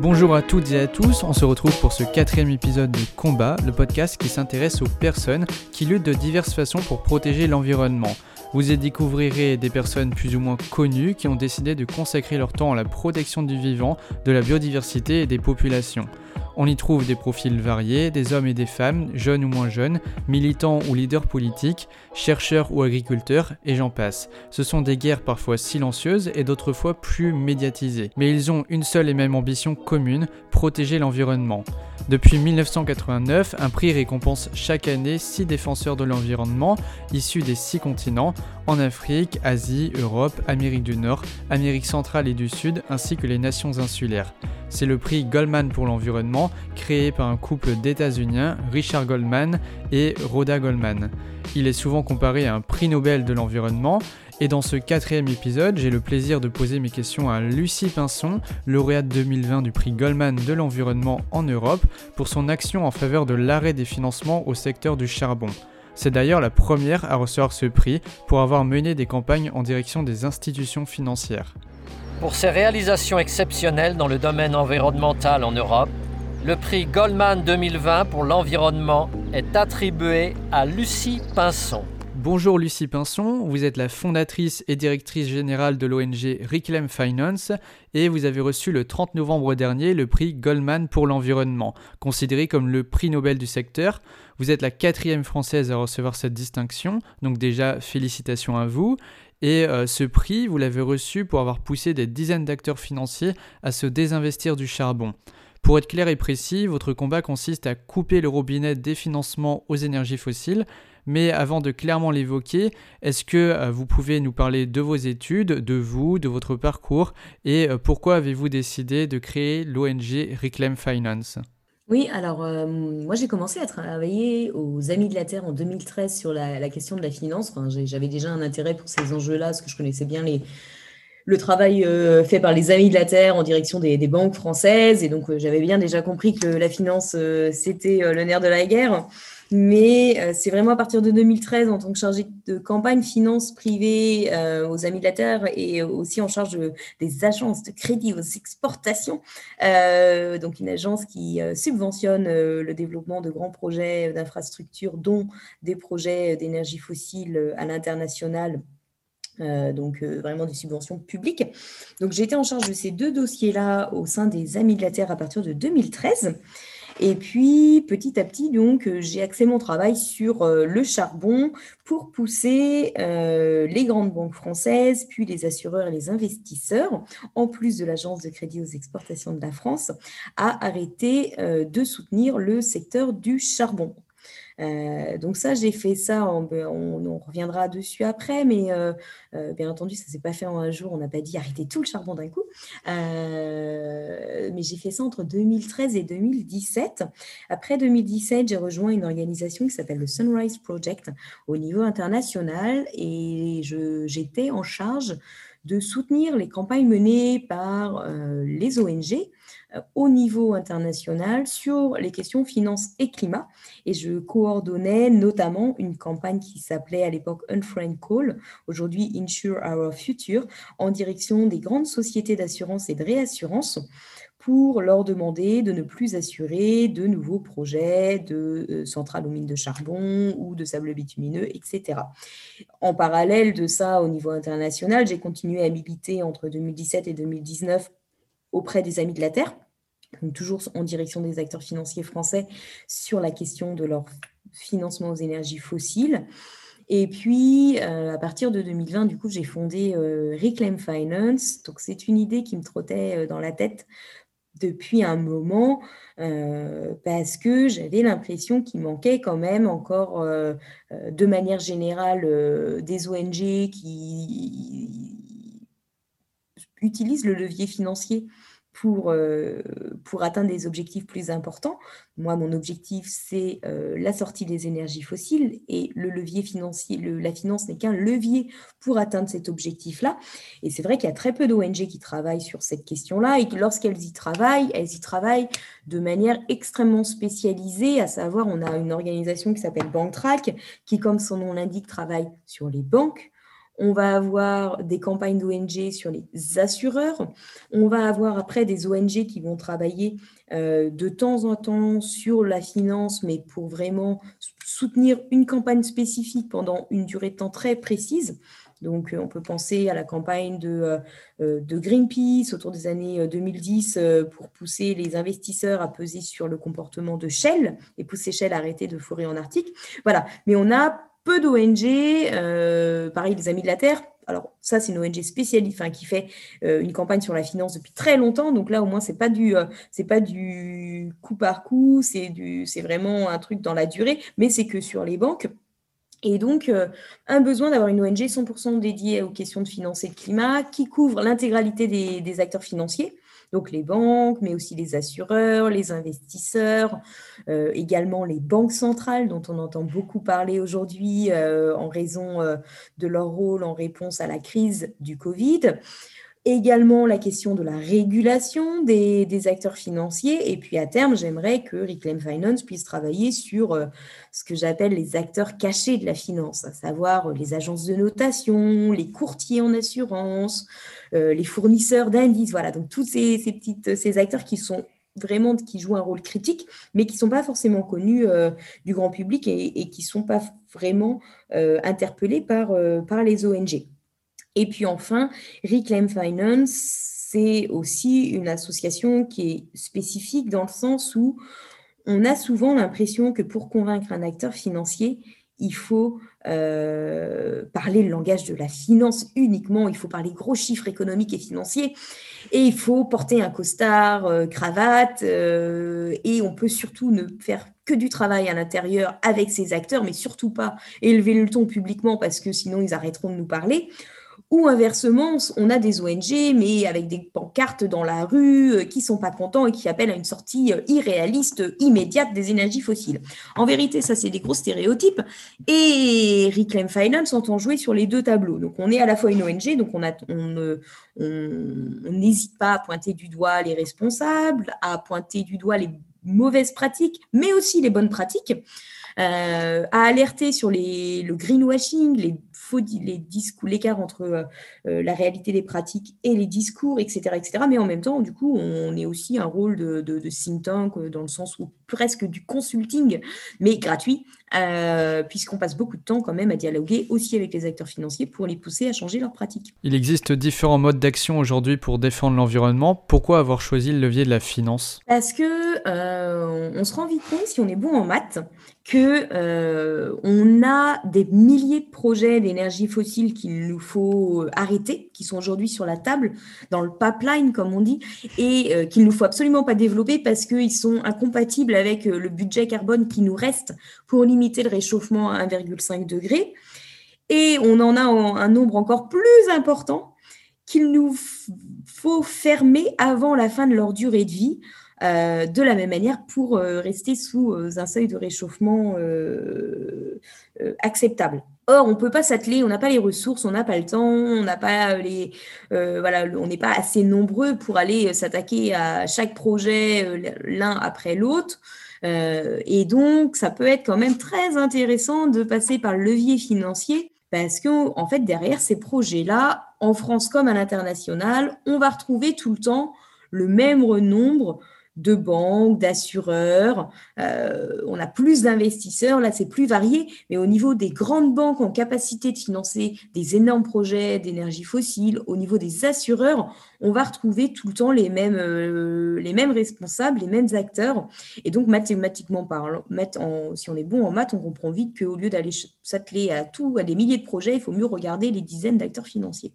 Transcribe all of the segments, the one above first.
Bonjour à toutes et à tous, on se retrouve pour ce quatrième épisode de Combat, le podcast qui s'intéresse aux personnes qui luttent de diverses façons pour protéger l'environnement. Vous y découvrirez des personnes plus ou moins connues qui ont décidé de consacrer leur temps à la protection du vivant, de la biodiversité et des populations. On y trouve des profils variés, des hommes et des femmes, jeunes ou moins jeunes, militants ou leaders politiques, chercheurs ou agriculteurs, et j'en passe. Ce sont des guerres parfois silencieuses et d'autres fois plus médiatisées. Mais ils ont une seule et même ambition commune, protéger l'environnement. Depuis 1989, un prix récompense chaque année six défenseurs de l'environnement issus des six continents, en Afrique, Asie, Europe, Amérique du Nord, Amérique centrale et du Sud, ainsi que les nations insulaires. C'est le prix Goldman pour l'environnement, créé par un couple d'États-Uniens, Richard Goldman et Rhoda Goldman. Il est souvent comparé à un prix Nobel de l'environnement, et dans ce quatrième épisode, j'ai le plaisir de poser mes questions à Lucie Pinson, lauréate 2020 du prix Goldman de l'environnement en Europe, pour son action en faveur de l'arrêt des financements au secteur du charbon. C'est d'ailleurs la première à recevoir ce prix pour avoir mené des campagnes en direction des institutions financières. Pour ses réalisations exceptionnelles dans le domaine environnemental en Europe, le prix Goldman 2020 pour l'environnement est attribué à Lucie Pinson. Bonjour Lucie Pinson, vous êtes la fondatrice et directrice générale de l'ONG Reclaim Finance et vous avez reçu le 30 novembre dernier le prix Goldman pour l'environnement, considéré comme le prix Nobel du secteur. Vous êtes la quatrième française à recevoir cette distinction, donc déjà félicitations à vous. Et euh, ce prix, vous l'avez reçu pour avoir poussé des dizaines d'acteurs financiers à se désinvestir du charbon. Pour être clair et précis, votre combat consiste à couper le robinet des financements aux énergies fossiles. Mais avant de clairement l'évoquer, est-ce que euh, vous pouvez nous parler de vos études, de vous, de votre parcours et euh, pourquoi avez-vous décidé de créer l'ONG Reclaim Finance? Oui, alors moi j'ai commencé à travailler aux Amis de la Terre en 2013 sur la, question de la finance. j'avais déjà un intérêt pour ces enjeux-là parce que je connaissais bien les, le travail euh, fait par les Amis de la Terre en direction des, banques françaises. Et donc, euh, j'avais bien déjà compris que la finance, euh, c'était le nerf de la guerre. Mais c'est vraiment à partir de 2013, en tant que chargée de campagne finance privée aux Amis de la Terre et aussi en charge des agences de crédit aux exportations, donc une agence qui subventionne le développement de grands projets d'infrastructures, dont des projets d'énergie fossile à l'international euh, donc euh, vraiment des subventions publiques. Donc été en charge de ces deux dossiers-là au sein des Amis de la Terre à partir de 2013. Et puis petit à petit, donc j'ai axé mon travail sur euh, le charbon pour pousser les grandes banques françaises, puis les assureurs et les investisseurs, en plus de l'agence de crédit aux exportations de la France, à arrêter de soutenir le secteur du charbon. Euh, donc ça, j'ai fait ça, on, reviendra dessus après, mais euh, euh, bien entendu, ça ne s'est pas fait en un jour, on n'a pas dit arrêter tout le charbon d'un coup. mais j'ai fait ça entre 2013 et 2017. Après 2017, j'ai rejoint une organisation qui s'appelle le Sunrise Project au niveau international et j'étais en charge de soutenir les campagnes menées par les ONG au niveau international sur les questions finance et climat. Et je coordonnais notamment une campagne qui s'appelait à l'époque Unfriend Call, aujourd'hui Insure Our Future, en direction des grandes sociétés d'assurance et de réassurance pour leur demander de ne plus assurer de nouveaux projets de euh, centrales aux mines de charbon ou de sable bitumineux, etc. En parallèle de ça, au niveau international, j'ai continué à militer entre 2017 et 2019 auprès des Amis de la Terre, toujours en direction des acteurs financiers français sur la question de leur financement aux énergies fossiles. Et puis, euh, à partir de 2020, du coup, j'ai fondé euh, Reclaim Finance. Donc, c'est une idée qui me trottait euh, dans la tête depuis un moment parce que j'avais l'impression qu'il manquait quand même encore, de manière générale, des ONG qui utilisent le levier financier pour, euh, pour atteindre des objectifs plus importants. Moi, mon objectif, c'est euh, la sortie des énergies fossiles et le levier financier, la finance n'est qu'un levier pour atteindre cet objectif-là. Et c'est vrai qu'il y a très peu d'ONG qui travaillent sur cette question-là et que lorsqu'elles y travaillent, elles y travaillent de manière extrêmement spécialisée, à savoir, on a une organisation qui s'appelle BankTrack, qui, comme son nom l'indique, travaille sur les banques, on va avoir des campagnes d'ONG sur les assureurs. On va avoir après des ONG qui vont travailler euh, de temps en temps sur la finance, mais pour vraiment soutenir une campagne spécifique pendant une durée de temps très précise. Donc, euh, on peut penser à la campagne de, euh, de Greenpeace autour des années 2010 pour pousser les investisseurs à peser sur le comportement de Shell et pousser Shell à arrêter de fourrer en Arctique. Voilà. Mais on a peu d'ONG, euh, pareil, les Amis de la Terre. Alors, ça, c'est une ONG spécialiste qui fait euh, une campagne sur la finance depuis très longtemps. Donc là, au moins, ce n'est pas, du, euh, pas du coup par coup, c'est vraiment un truc dans la durée, mais c'est que sur les banques. Et donc, un besoin d'avoir une ONG 100% dédiée aux questions de finance et de climat qui couvre l'intégralité des, acteurs financiers donc les banques, mais aussi les assureurs, les investisseurs, euh, également les banques centrales dont on entend beaucoup parler aujourd'hui euh, en raison euh, de leur rôle en réponse à la crise du Covid également la question de la régulation des, acteurs financiers. Et puis à terme, j'aimerais que Reclaim Finance puisse travailler sur ce que j'appelle les acteurs cachés de la finance, à savoir les agences de notation, les courtiers en assurance, les fournisseurs d'indices. Voilà, donc tous ces, petites, ces acteurs qui sont vraiment qui jouent un rôle critique, mais qui ne sont pas forcément connus du grand public et, qui ne sont pas vraiment interpellés par, par les ONG. Et puis enfin, Reclaim Finance, c'est aussi une association qui est spécifique dans le sens où on a souvent l'impression que pour convaincre un acteur financier, il faut euh, parler le langage de la finance uniquement, il faut parler gros chiffres économiques et financiers, et il faut porter un costard, euh, cravate, euh, et on peut surtout ne faire que du travail à l'intérieur avec ces acteurs, mais surtout pas élever le ton publiquement parce que sinon ils arrêteront de nous parler. Ou inversement, on a des ONG, mais avec des pancartes dans la rue, euh, qui sont pas contents et qui appellent à une sortie euh, irréaliste, immédiate des énergies fossiles. En vérité, ça, c'est des gros stéréotypes. Et Reclaim Finance entend jouer sur les deux tableaux. Donc, on est à la fois une ONG, donc on n'hésite pas à pointer du doigt les responsables, à pointer du doigt les mauvaises pratiques, mais aussi les bonnes pratiques. Euh, à alerter sur les, le greenwashing, les faux, les discours, l'écart entre euh, euh, la réalité des pratiques et les discours, etc., etc. Mais en même temps, du coup, on est aussi un rôle de, de, de think tank dans le sens où presque du consulting, mais gratuit, puisqu'on passe beaucoup de temps quand même à dialoguer aussi avec les acteurs financiers pour les pousser à changer leurs pratiques. Il existe différents modes d'action aujourd'hui pour défendre l'environnement. Pourquoi avoir choisi le levier de la finance? Parce que on se rend vite compte si on est bon en maths que euh, on a des milliers de projets d'énergie fossile qu'il nous faut arrêter, qui sont aujourd'hui sur la table, dans le pipeline, comme on dit, et euh, qu'il nous faut absolument pas développer parce qu'ils sont incompatibles avec euh, le budget carbone qui nous reste pour limiter le réchauffement à 1,5 degré. Et on en a un nombre encore plus important qu'il nous faut fermer avant la fin de leur durée de vie euh, de la même manière pour euh, rester sous euh, un seuil de réchauffement acceptable. Or, on ne peut pas s'atteler, on n'a pas les ressources, on n'a pas le temps, on les, voilà, on n'est pas assez nombreux pour aller s'attaquer à chaque projet l'un après l'autre. et donc, ça peut être quand même très intéressant de passer par le levier financier parce que fait, derrière ces projets-là, en France comme à l'international, on va retrouver tout le temps le même nombre de banques, d'assureurs. Euh, on a plus d'investisseurs, là c'est plus varié, mais au niveau des grandes banques en capacité de financer des énormes projets d'énergie fossile, au niveau des assureurs, on va retrouver tout le temps les mêmes, euh, les mêmes responsables, les mêmes acteurs. Et donc mathématiquement parlant, si on est bon en maths, on comprend vite qu'au lieu d'aller s'atteler à tout, à des milliers de projets, il faut mieux regarder les dizaines d'acteurs financiers.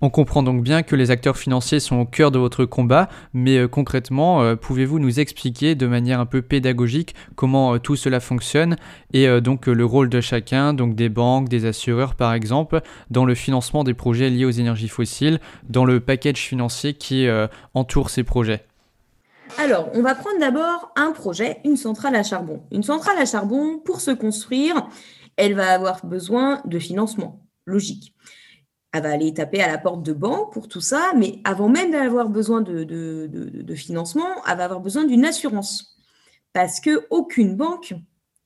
On comprend donc bien que les acteurs financiers sont au cœur de votre combat, mais euh, concrètement, euh, pouvez-vous nous expliquer de manière un peu pédagogique comment euh, tout cela fonctionne et donc le rôle de chacun, donc des banques, des assureurs par exemple, dans le financement des projets liés aux énergies fossiles, dans le package financier qui entoure ces projets? Alors, on va prendre d'abord un projet, une centrale à charbon. Une centrale à charbon, pour se construire, elle va avoir besoin de financement, logique elle va aller taper à la porte de banque pour tout ça, mais avant même d'avoir besoin de, financement, elle va avoir besoin d'une assurance. Parce qu'aucune banque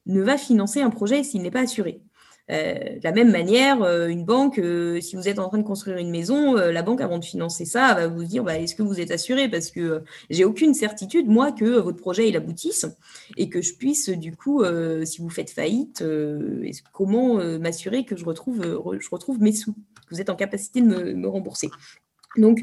ne va financer un projet s'il n'est pas assuré. Euh, de la même manière, euh, une banque, euh, si vous êtes en train de construire une maison, la banque, avant de financer ça, va vous dire bah, est-ce que vous êtes assuré? Parce que j'ai aucune certitude, moi, que votre projet il aboutisse et que je puisse, du coup, si vous faites faillite, comment m'assurer que je retrouve, je retrouve mes sous vous êtes en capacité de me, rembourser? Donc,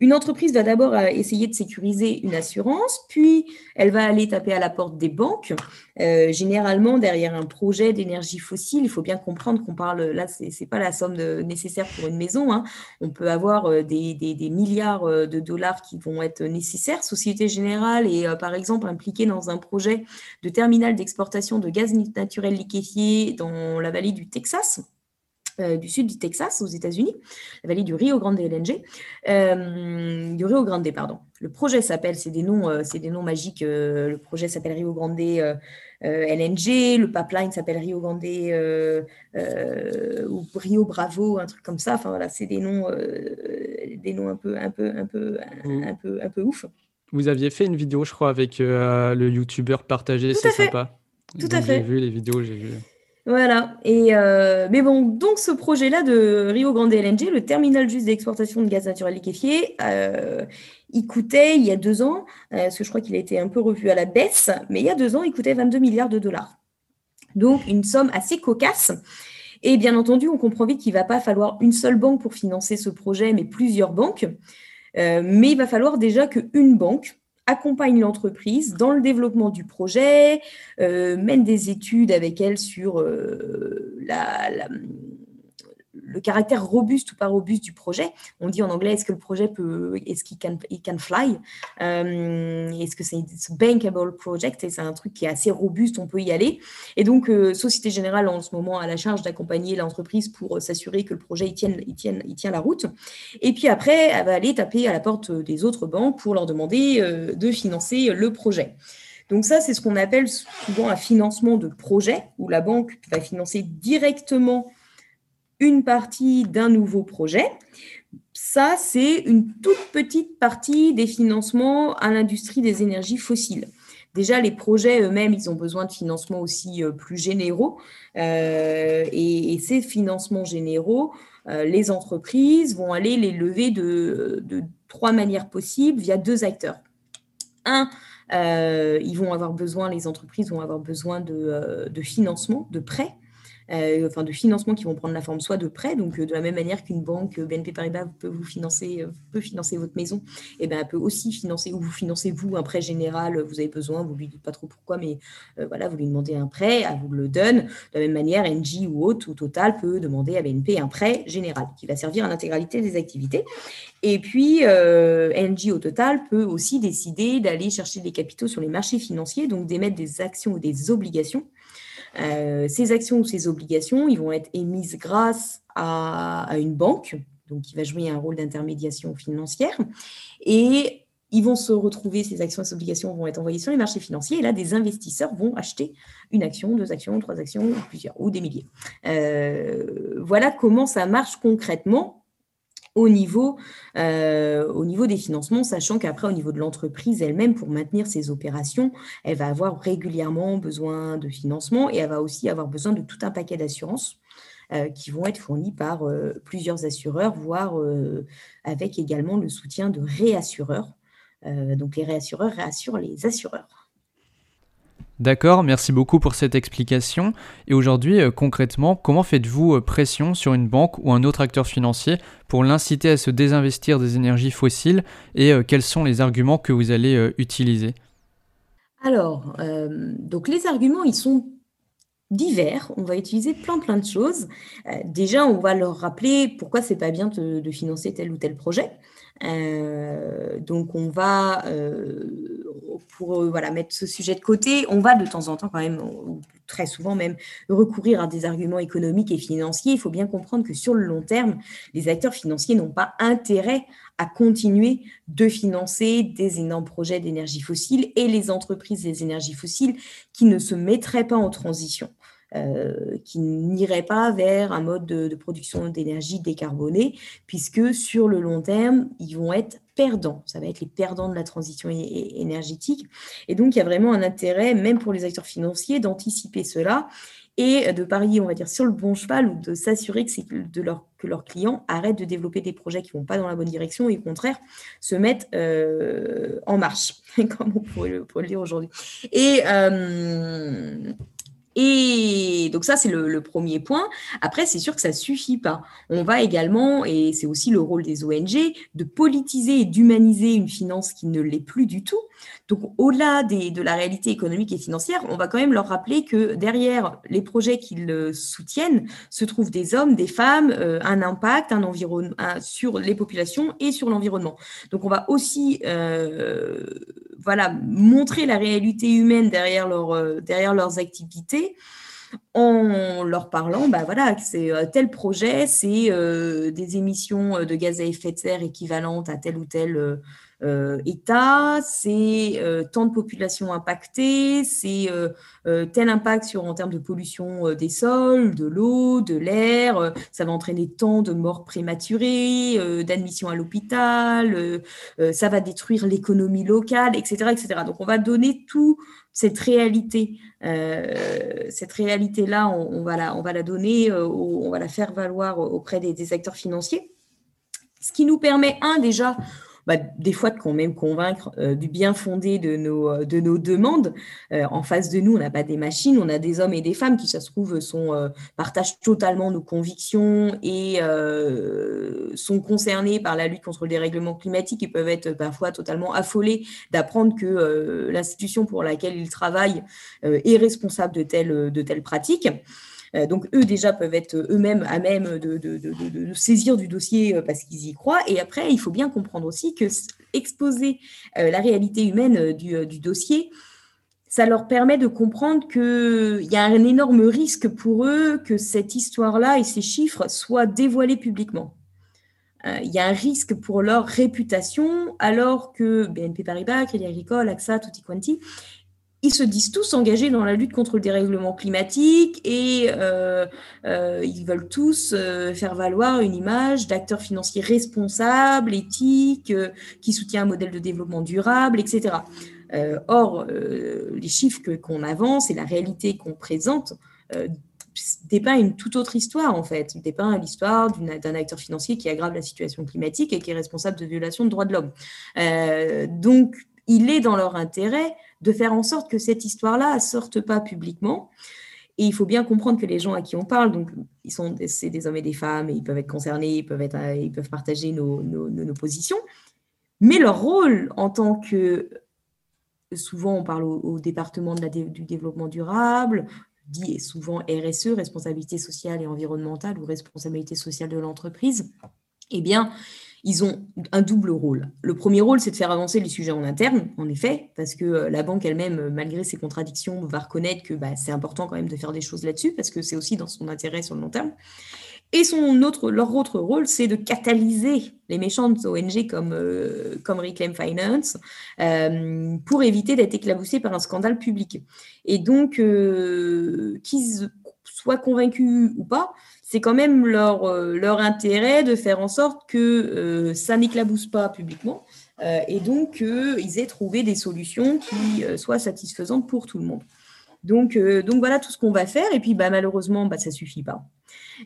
une entreprise va d'abord euh, essayer de sécuriser une assurance, puis elle va aller taper à la porte des banques. Euh, généralement, derrière un projet d'énergie fossile, il faut bien comprendre qu'on parle, là, ce n'est pas la somme nécessaire pour une maison. Hein. On peut avoir euh, des, milliards de dollars qui vont être nécessaires. Société Générale est, par exemple, impliquée dans un projet de terminal d'exportation de gaz naturel liquéfié dans la vallée du Texas. Euh, du sud du Texas, aux États-Unis, la vallée du Rio Grande LNG, euh, du Rio Grande, pardon. Le projet s'appelle, c'est des noms, euh, c'est des noms magiques. le projet s'appelle Rio Grande LNG, le pipeline s'appelle Rio Grande ou Rio Bravo, un truc comme ça. Enfin voilà, c'est des noms, des noms un peu, un peu, un peu, un, peu, un peu ouf. Vous aviez fait une vidéo, je crois, avec le youtubeur partagé, c'est sympa. Tout à fait. J'ai vu les vidéos, j'ai vu. Voilà. Et euh, mais bon, donc ce projet-là de Rio Grande LNG, le terminal juste d'exportation de gaz naturel liquéfié, euh, il coûtait il y a deux ans, euh, parce que je crois qu'il a été un peu revu à la baisse, mais il y a deux ans, il coûtait 22 milliards de dollars. Donc une somme assez cocasse. Et bien entendu, on comprend vite qu'il ne va pas falloir une seule banque pour financer ce projet, mais plusieurs banques. mais il va falloir déjà qu'une banque accompagne l'entreprise dans le développement du projet, euh, mène des études avec elle sur euh, la, le caractère robuste ou pas robuste du projet. On dit en anglais, est-ce que le projet peut, est-ce qu'il can, can fly? Euh, Est-ce que c'est un bankable project? Et c'est un truc qui est assez robuste, on peut y aller. Et donc, euh, Société Générale, en ce moment, a la charge d'accompagner l'entreprise pour s'assurer que le projet il tienne, il, il tient la route. Et puis après, elle va aller taper à la porte des autres banques pour leur demander euh, de financer le projet. Donc ça, c'est ce qu'on appelle souvent un financement de projet, où la banque va financer directement une partie d'un nouveau projet. Ça, c'est une toute petite partie des financements à l'industrie des énergies fossiles. Déjà, les projets eux-mêmes, ils ont besoin de financements aussi euh, plus généraux. Euh, et, ces financements généraux, euh, les entreprises vont aller les lever de, trois manières possibles via deux acteurs. Un, ils vont avoir besoin, les entreprises vont avoir besoin de, de financement, de prêts enfin de financement qui vont prendre la forme soit de prêts, donc euh, de la même manière qu'une banque euh, BNP Paribas peut vous financer, peut financer votre maison, et eh ben elle peut aussi financer ou vous financez vous un prêt général, vous avez besoin, vous lui dites pas trop pourquoi, mais voilà, vous lui demandez un prêt, elle vous le donne. De la même manière, NG ou autre ou Total peut demander à BNP un prêt général qui va servir à l'intégralité des activités. Et puis, euh, NG au total peut aussi décider d'aller chercher des capitaux sur les marchés financiers, donc d'émettre des actions ou des obligations euh, ces actions ou ces obligations, ils vont être émises grâce à, une banque, donc qui va jouer un rôle d'intermédiation financière, et ils vont se retrouver, ces actions et ces obligations vont être envoyées sur les marchés financiers, et là, des investisseurs vont acheter une action, deux actions, trois actions, plusieurs, ou des milliers. Euh, voilà comment ça marche concrètement au niveau, euh, au niveau des financements, sachant qu'après, au niveau de l'entreprise elle-même, pour maintenir ses opérations, elle va avoir régulièrement besoin de financement et elle va aussi avoir besoin de tout un paquet d'assurances euh, qui vont être fournies par euh, plusieurs assureurs, voire avec également le soutien de réassureurs. donc les réassureurs réassurent les assureurs. D'accord, merci beaucoup pour cette explication. Et aujourd'hui, euh, concrètement, comment faites-vous euh, pression sur une banque ou un autre acteur financier pour l'inciter à se désinvestir des énergies fossiles et euh, quels sont les arguments que vous allez utiliser? Alors, donc les arguments, ils sont divers. On va utiliser plein plein de choses. Déjà, on va leur rappeler pourquoi c'est pas bien de, financer tel ou tel projet. Donc, on va, pour voilà, mettre ce sujet de côté, on va de temps en temps quand même, très souvent même, recourir à des arguments économiques et financiers. Il faut bien comprendre que sur le long terme, les acteurs financiers n'ont pas intérêt à continuer de financer des énormes projets d'énergie fossile et les entreprises des énergies fossiles qui ne se mettraient pas en transition. Euh, qui n'irait pas vers un mode de, production d'énergie décarbonée, puisque sur le long terme, ils vont être perdants. Ça va être les perdants de la transition énergétique. Et donc, il y a vraiment un intérêt, même pour les acteurs financiers, d'anticiper cela et de parier, on va dire, sur le bon cheval ou de s'assurer que, leur, que leurs clients arrêtent de développer des projets qui ne vont pas dans la bonne direction et au contraire se mettent euh, en marche, comme on pourrait le, le dire aujourd'hui. Et, euh, et donc ça, c'est le, premier point. Après, c'est sûr que ça suffit pas. On va également, et c'est aussi le rôle des ONG, de politiser et d'humaniser une finance qui ne l'est plus du tout. Donc au-delà de la réalité économique et financière, on va quand même leur rappeler que derrière les projets qu'ils soutiennent se trouvent des hommes, des femmes, euh, un impact, un environnement sur les populations et sur l'environnement. Donc on va aussi euh, voilà, montrer la réalité humaine euh, derrière leurs activités en leur parlant, bah voilà, c'est euh, tel projet, c'est euh, des émissions de gaz à effet de serre équivalentes à tel ou tel euh, État, c'est euh, tant de populations impactées, c'est euh, tel impact sur en termes de pollution des sols, de l'eau, de l'air, ça va entraîner tant de morts prématurées, d'admission à l'hôpital, ça va détruire l'économie locale, etc., etc. Donc on va donner tout cette réalité, cette réalité-là, on, va la, donner, on va la faire valoir auprès des acteurs financiers. Ce qui nous permet, un, déjà, bah, des fois de même convaincre euh, du bien fondé de nos, euh, de nos demandes. Euh, en face de nous, on n'a pas des machines, on a des hommes et des femmes qui, ça se trouve, sont, partagent totalement nos convictions et sont concernés par la lutte contre le dérèglement climatique et peuvent être parfois totalement affolés d'apprendre que l'institution pour laquelle ils travaillent est responsable de telles, de telles pratiques. Euh, donc, eux, déjà, peuvent être eux-mêmes à même de, saisir du dossier euh, parce qu'ils y croient. Et après, il faut bien comprendre aussi que exposer euh, la réalité humaine du, dossier, ça leur permet de comprendre qu'il y a un énorme risque pour eux que cette histoire-là et ces chiffres soient dévoilés publiquement. Il y a un risque pour leur réputation, alors que BNP Paribas, Crédit Agricole, AXA, Tutti Quanti, ils se disent tous engagés dans la lutte contre le dérèglement climatique et euh, euh, ils veulent tous euh, faire valoir une image d'acteurs financiers responsables, éthiques, qui soutient un modèle de développement durable, etc. or, les chiffres qu'on avance et la réalité qu'on présente dépeint une toute autre histoire en fait, dépeint l'histoire d'un acteur financier qui aggrave la situation climatique et qui est responsable de violations de droits de l'homme. donc, il est dans leur intérêt de faire en sorte que cette histoire-là ne sorte pas publiquement. Et il faut bien comprendre que les gens à qui on parle, donc sont, c'est des hommes et des femmes, et ils peuvent être concernés, ils peuvent, être, ils peuvent partager nos, positions, mais leur rôle en tant que, souvent on parle au, département du développement durable, dit souvent RSE, responsabilité sociale et environnementale, ou responsabilité sociale de l'entreprise, eh bien, ils ont un double rôle. Le premier rôle, c'est de faire avancer les sujets en interne, en effet, parce que euh, la banque elle-même, euh, malgré ses contradictions, va reconnaître que bah, c'est important quand même de faire des choses là-dessus, parce que c'est aussi dans son intérêt sur le long terme. Et son autre, leur autre rôle, c'est de catalyser les méchantes ONG comme, euh, comme Reclaim Finance pour éviter d'être éclaboussés par un scandale public. Et donc, qu'ils soient convaincus ou pas, c'est quand même leur, euh, leur intérêt de faire en sorte que euh, ça n'éclabousse pas publiquement euh, et donc qu'ils aient trouvé des solutions qui soient satisfaisantes pour tout le monde. Donc, donc voilà tout ce qu'on va faire. Et puis bah, malheureusement, bah, ça ne suffit pas.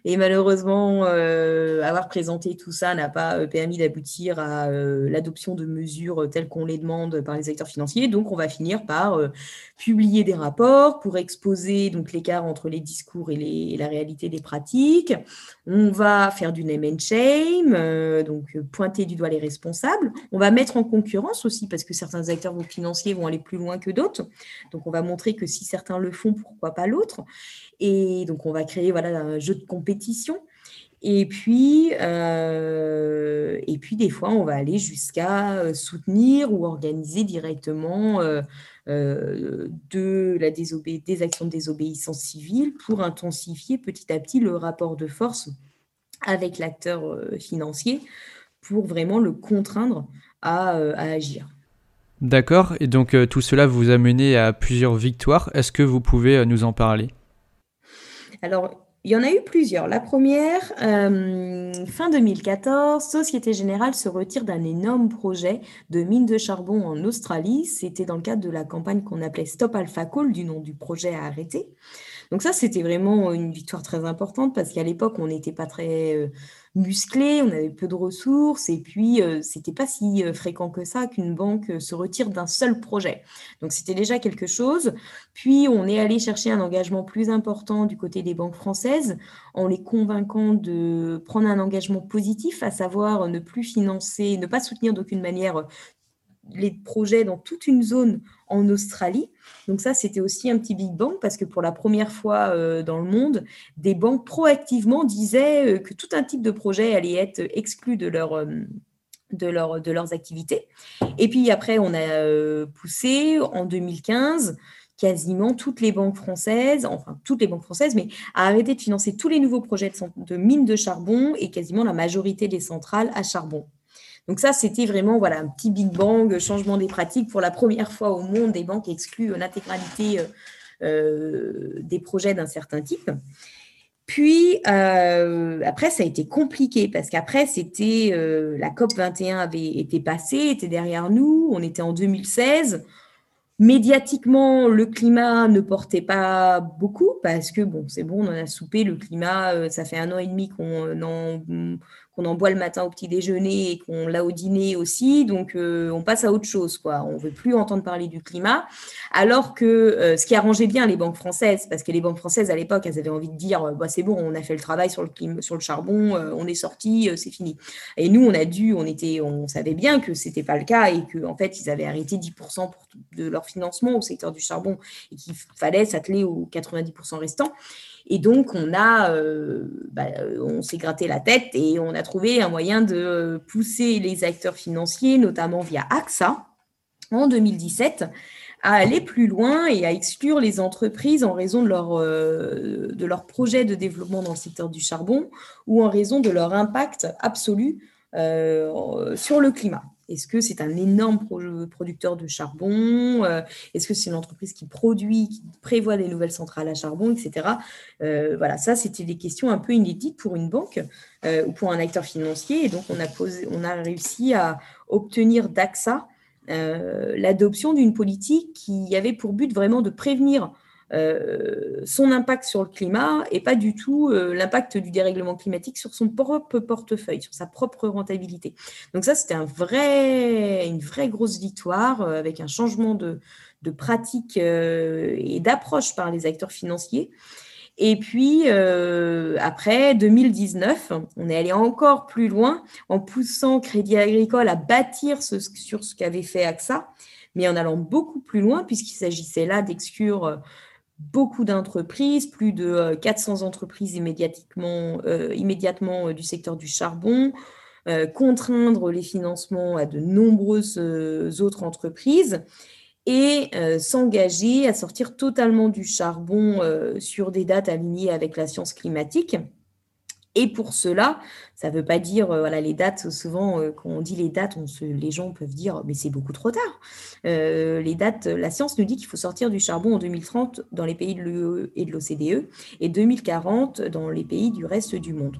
Et malheureusement, euh, avoir présenté tout ça n'a pas euh, permis d'aboutir à euh, l'adoption de mesures telles qu'on les demande par les acteurs financiers. Donc, on va finir par publier des rapports pour exposer l'écart entre les discours et, la réalité des pratiques. On va faire du name and shame, donc pointer du doigt les responsables. On va mettre en concurrence aussi parce que certains acteurs financiers vont aller plus loin que d'autres. Donc, on va montrer que si certains le font, pourquoi pas l'autre Et donc, on va créer voilà, un jeu de compétition. Et puis, euh, et puis, des fois, on va aller jusqu'à soutenir ou organiser directement de la des actions de désobéissance civile pour intensifier petit à petit le rapport de force avec l'acteur financier pour vraiment le contraindre à, à agir. D'accord, et donc euh, tout cela vous a mené à plusieurs victoires. Est-ce que vous pouvez euh, nous en parler? Alors, il y en a eu plusieurs. La première, euh, fin 2014, Société Générale se retire d'un énorme projet de mine de charbon en Australie. C'était dans le cadre de la campagne qu'on appelait Stop Alpha Coal, du nom du projet à arrêter. Donc ça, c'était vraiment une victoire très importante parce qu'à l'époque, on n'était pas très musclé, on avait peu de ressources et puis euh, c'était pas si euh, fréquent que ça qu'une banque euh, se retire d'un seul projet. Donc c'était déjà quelque chose. Puis on est allé chercher un engagement plus important du côté des banques françaises en les convainquant de prendre un engagement positif, à savoir ne plus financer, ne pas soutenir d'aucune manière les projets dans toute une zone en Australie. Donc ça, c'était aussi un petit big bang parce que pour la première fois euh, dans le monde, des banques proactivement disaient euh, que tout un type de projet allait être exclu de, leur, euh, de, leur, de leurs activités. Et puis après, on a poussé en 2015 quasiment toutes les banques françaises, enfin toutes les banques françaises, mais à arrêter de financer tous les nouveaux projets de, de mines de charbon et quasiment la majorité des centrales à charbon. Donc ça, c'était vraiment voilà, un petit Big Bang, changement des pratiques. Pour la première fois au monde, des banques excluent l'intégralité euh, euh, des projets d'un certain type. Puis euh, après, ça a été compliqué parce qu'après, c'était la COP 21 avait été passée, était derrière nous. On était en 2016. Médiatiquement, le climat ne portait pas beaucoup parce que bon, c'est bon, on en a soupé. Le climat, ça fait un an et demi qu'on en, qu'on en boit le matin au petit déjeuner et qu'on l'a au dîner aussi. Donc, euh, on passe à autre chose. Quoi. On veut plus entendre parler du climat. Alors que euh, ce qui arrangeait bien les banques françaises, parce que les banques françaises, à l'époque, elles avaient envie de dire bah, c'est bon, on a fait le travail sur le, sur le charbon, euh, on est sorti, c'est fini. Et nous, on a dû, on, était, on savait bien que ce n'était pas le cas et qu'en en fait, ils avaient arrêté 10% de leur financement au secteur du charbon et qu'il fallait s'atteler aux 90% restants. Et donc, euh, bah, on s'est gratté la tête et on a trouvé un moyen de pousser les acteurs financiers, notamment via AXA, en 2017, à aller plus loin et à exclure les entreprises en raison de leur, euh, de développement dans le secteur du charbon ou en raison de leur impact absolu euh, sur le climat. Est-ce que c'est un énorme producteur de charbon euh, Est-ce que c'est une entreprise qui produit, qui prévoit des nouvelles centrales à charbon, etc. Euh, voilà, ça, c'était des questions un peu inédites pour une banque euh, ou pour un acteur financier. Et donc, on a, posé, on a réussi à obtenir d'AXA l'adoption d'une politique qui avait pour but vraiment de prévenir son impact sur le climat et pas du tout euh, l'impact du dérèglement climatique sur son propre portefeuille, sur sa propre rentabilité. Donc ça, c'était un vrai, une vraie grosse victoire euh, avec un changement de, pratique et d'approche par les acteurs financiers. Et puis, après 2019, on est allé encore plus loin en poussant Crédit Agricole à bâtir sur ce qu'avait fait AXA, mais en allant beaucoup plus loin, puisqu'il s'agissait là d'exclure beaucoup d'entreprises, plus de 400 euh, entreprises immédiatement, euh, euh, du secteur du charbon, contraindre les financements à de nombreuses autres entreprises et s'engager à sortir totalement du charbon sur des dates alignées avec la science climatique. Et pour cela, ça ne veut pas dire, euh, les dates, souvent, euh, quand on dit les dates, les gens peuvent dire, mais c'est beaucoup trop tard. Euh, les dates, la science nous dit qu'il faut sortir du charbon en 2030 dans les pays de l'UE et de l'OCDE et 2040 dans les pays du reste du monde.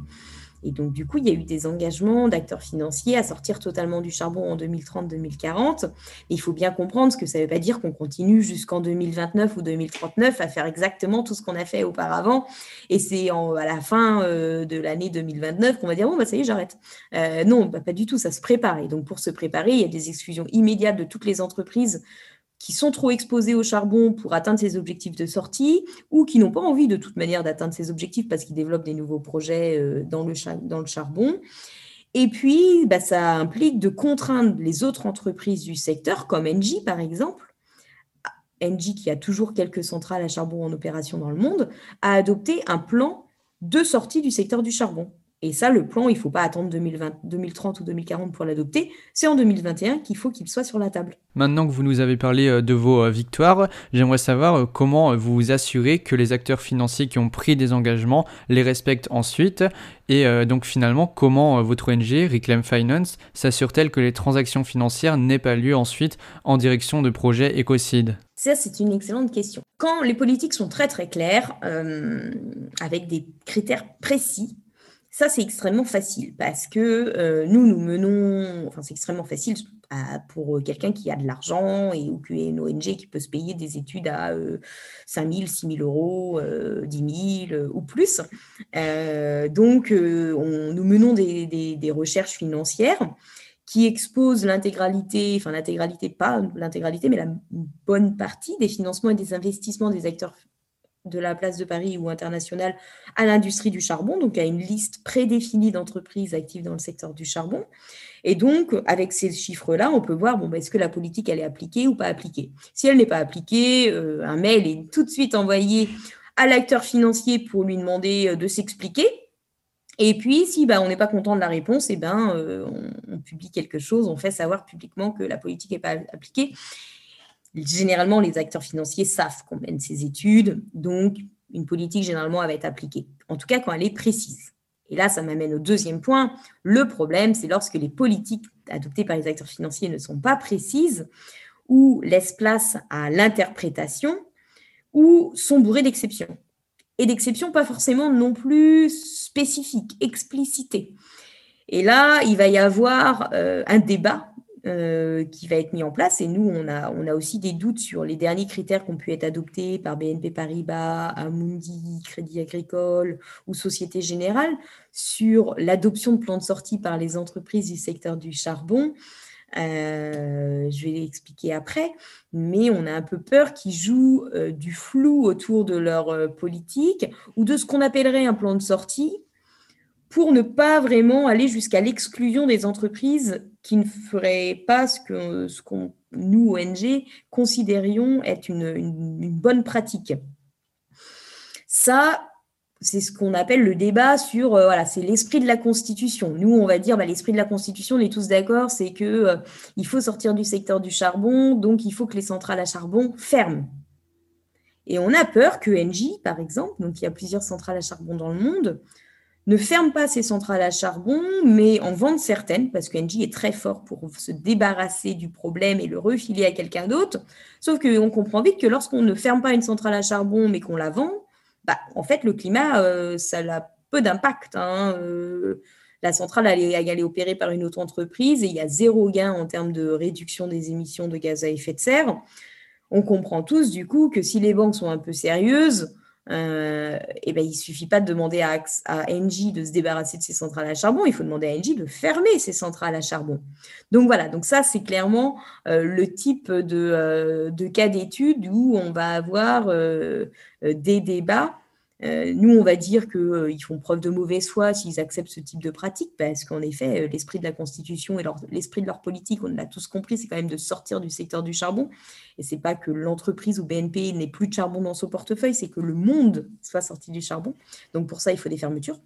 Et donc, du coup, il y a eu des engagements d'acteurs financiers à sortir totalement du charbon en 2030-2040. il faut bien comprendre ce que ça ne veut pas dire qu'on continue jusqu'en 2029 ou 2039 à faire exactement tout ce qu'on a fait auparavant. Et c'est à la fin euh, de l'année 2029 qu'on va dire, bon, bah, ça y est, j'arrête. Euh, non, bah, pas du tout, ça se prépare. Et donc, pour se préparer, il y a des exclusions immédiates de toutes les entreprises qui sont trop exposés au charbon pour atteindre ces objectifs de sortie ou qui n'ont pas envie de toute manière d'atteindre ces objectifs parce qu'ils développent des nouveaux projets euh, dans le, charbon. Et puis, bah, ça implique de contraindre les autres entreprises du secteur, comme Engie par exemple, Engie, qui a toujours quelques centrales à charbon en opération dans le monde, a adopté un plan de sortie du secteur du charbon. Et ça, le plan, il ne faut pas attendre 2020, 2030 ou 2040 pour l'adopter. C'est en 2021 qu'il faut qu'il soit sur la table. Maintenant que vous nous avez parlé euh, de vos euh, victoires, j'aimerais savoir euh, comment vous vous assurez que les acteurs financiers qui ont pris des engagements les respectent ensuite. Et donc finalement, comment votre ONG, Reclaim Finance, s'assure-t-elle que les transactions financières n'aient pas lieu ensuite en direction de projets écocides ça, c'est une excellente question. Quand les politiques sont très très claires, avec des critères précis, ça, c'est extrêmement facile parce que euh, nous, nous menons, enfin, c'est extrêmement facile pour quelqu'un qui a de l'argent et ou qui est une ONG qui peut se payer des études à 5 000, 6 000 euros, 10 euh, 000 ou plus. Euh, donc, on, nous menons des, des, recherches financières qui exposent l'intégralité, enfin l'intégralité, pas l'intégralité, mais la bonne partie des financements et des investissements des acteurs de la place de Paris ou internationale à l'industrie du charbon, donc à une liste prédéfinie d'entreprises actives dans le secteur du charbon. Et donc, avec ces chiffres-là, on peut voir, bon, ben, est-ce que la politique, elle est appliquée ou pas appliquée? Si elle n'est pas appliquée, euh, un mail est tout de suite envoyé à l'acteur financier pour lui demander euh, de s'expliquer. Et puis, si ben, on n'est pas content de la réponse, eh ben, euh, on, publie quelque chose, on fait savoir publiquement que la politique n'est pas appliquée généralement, les acteurs financiers savent qu'on mène ces études, donc une politique généralement va être appliquée, en tout cas quand elle est précise. Et là, ça m'amène au deuxième point. Le problème, c'est lorsque les politiques adoptées par les acteurs financiers ne sont pas précises ou laissent place à l'interprétation ou sont bourrées d'exceptions. Et d'exceptions pas forcément non plus spécifiques, explicitées. Et là, il va y avoir euh, un débat euh, qui va être mis en place. Et nous, on a, aussi des doutes sur les derniers critères qui ont pu être adoptés par BNP Paribas, Amundi, Crédit Agricole ou Société Générale sur l'adoption de plans de sortie par les entreprises du secteur du charbon. Euh, je vais l'expliquer après, mais on a un peu peur qu'ils jouent euh, du flou autour de leur politique ou de ce qu'on appellerait un plan de sortie pour ne pas vraiment aller jusqu'à l'exclusion des entreprises qui ne feraient pas ce que ce qu'on, nous, ONG, considérions être une, bonne pratique. Ça, c'est ce qu'on appelle le débat sur, euh, voilà, c'est l'esprit de la Constitution. Nous, on va dire, bah, l'esprit de la Constitution, on est tous d'accord, c'est que euh, il faut sortir du secteur du charbon, donc il faut que les centrales à charbon ferment. Et on a peur que Engie, par exemple, donc il y a plusieurs centrales à charbon dans le monde, ne ferme pas ses centrales à charbon, mais en vende certaines, parce que est très fort pour se débarrasser du problème et le refiler à quelqu'un d'autre. Sauf qu'on comprend vite que lorsqu'on ne ferme pas une centrale à charbon, mais qu'on la vend, bah, en fait, le climat, euh, ça a peu d'impact. Hein. Euh, la centrale, est, elle est, opérée par une autre entreprise et il y a zéro gain en termes de réduction des émissions de gaz à effet de serre. On comprend tous, du coup, que si les banques sont un peu sérieuses, euh, et ben, il ne suffit pas de demander à, à Engie de se débarrasser de ses centrales à charbon, il faut demander à Engie de fermer ses centrales à charbon. Donc voilà, donc ça c'est clairement euh, le type de, euh, de cas d'étude où on va avoir des débats euh, nous, on va dire qu'ils euh, font preuve de mauvaise foi s'ils acceptent ce type de pratique, parce qu'en effet, euh, l'esprit de la Constitution et l'esprit de leur politique, on l'a tous compris, c'est quand même de sortir du secteur du charbon. Et c'est pas que l'entreprise ou BNP n'ait plus de charbon dans son portefeuille, c'est que le monde soit sorti du charbon. Donc pour ça, il faut des fermetures.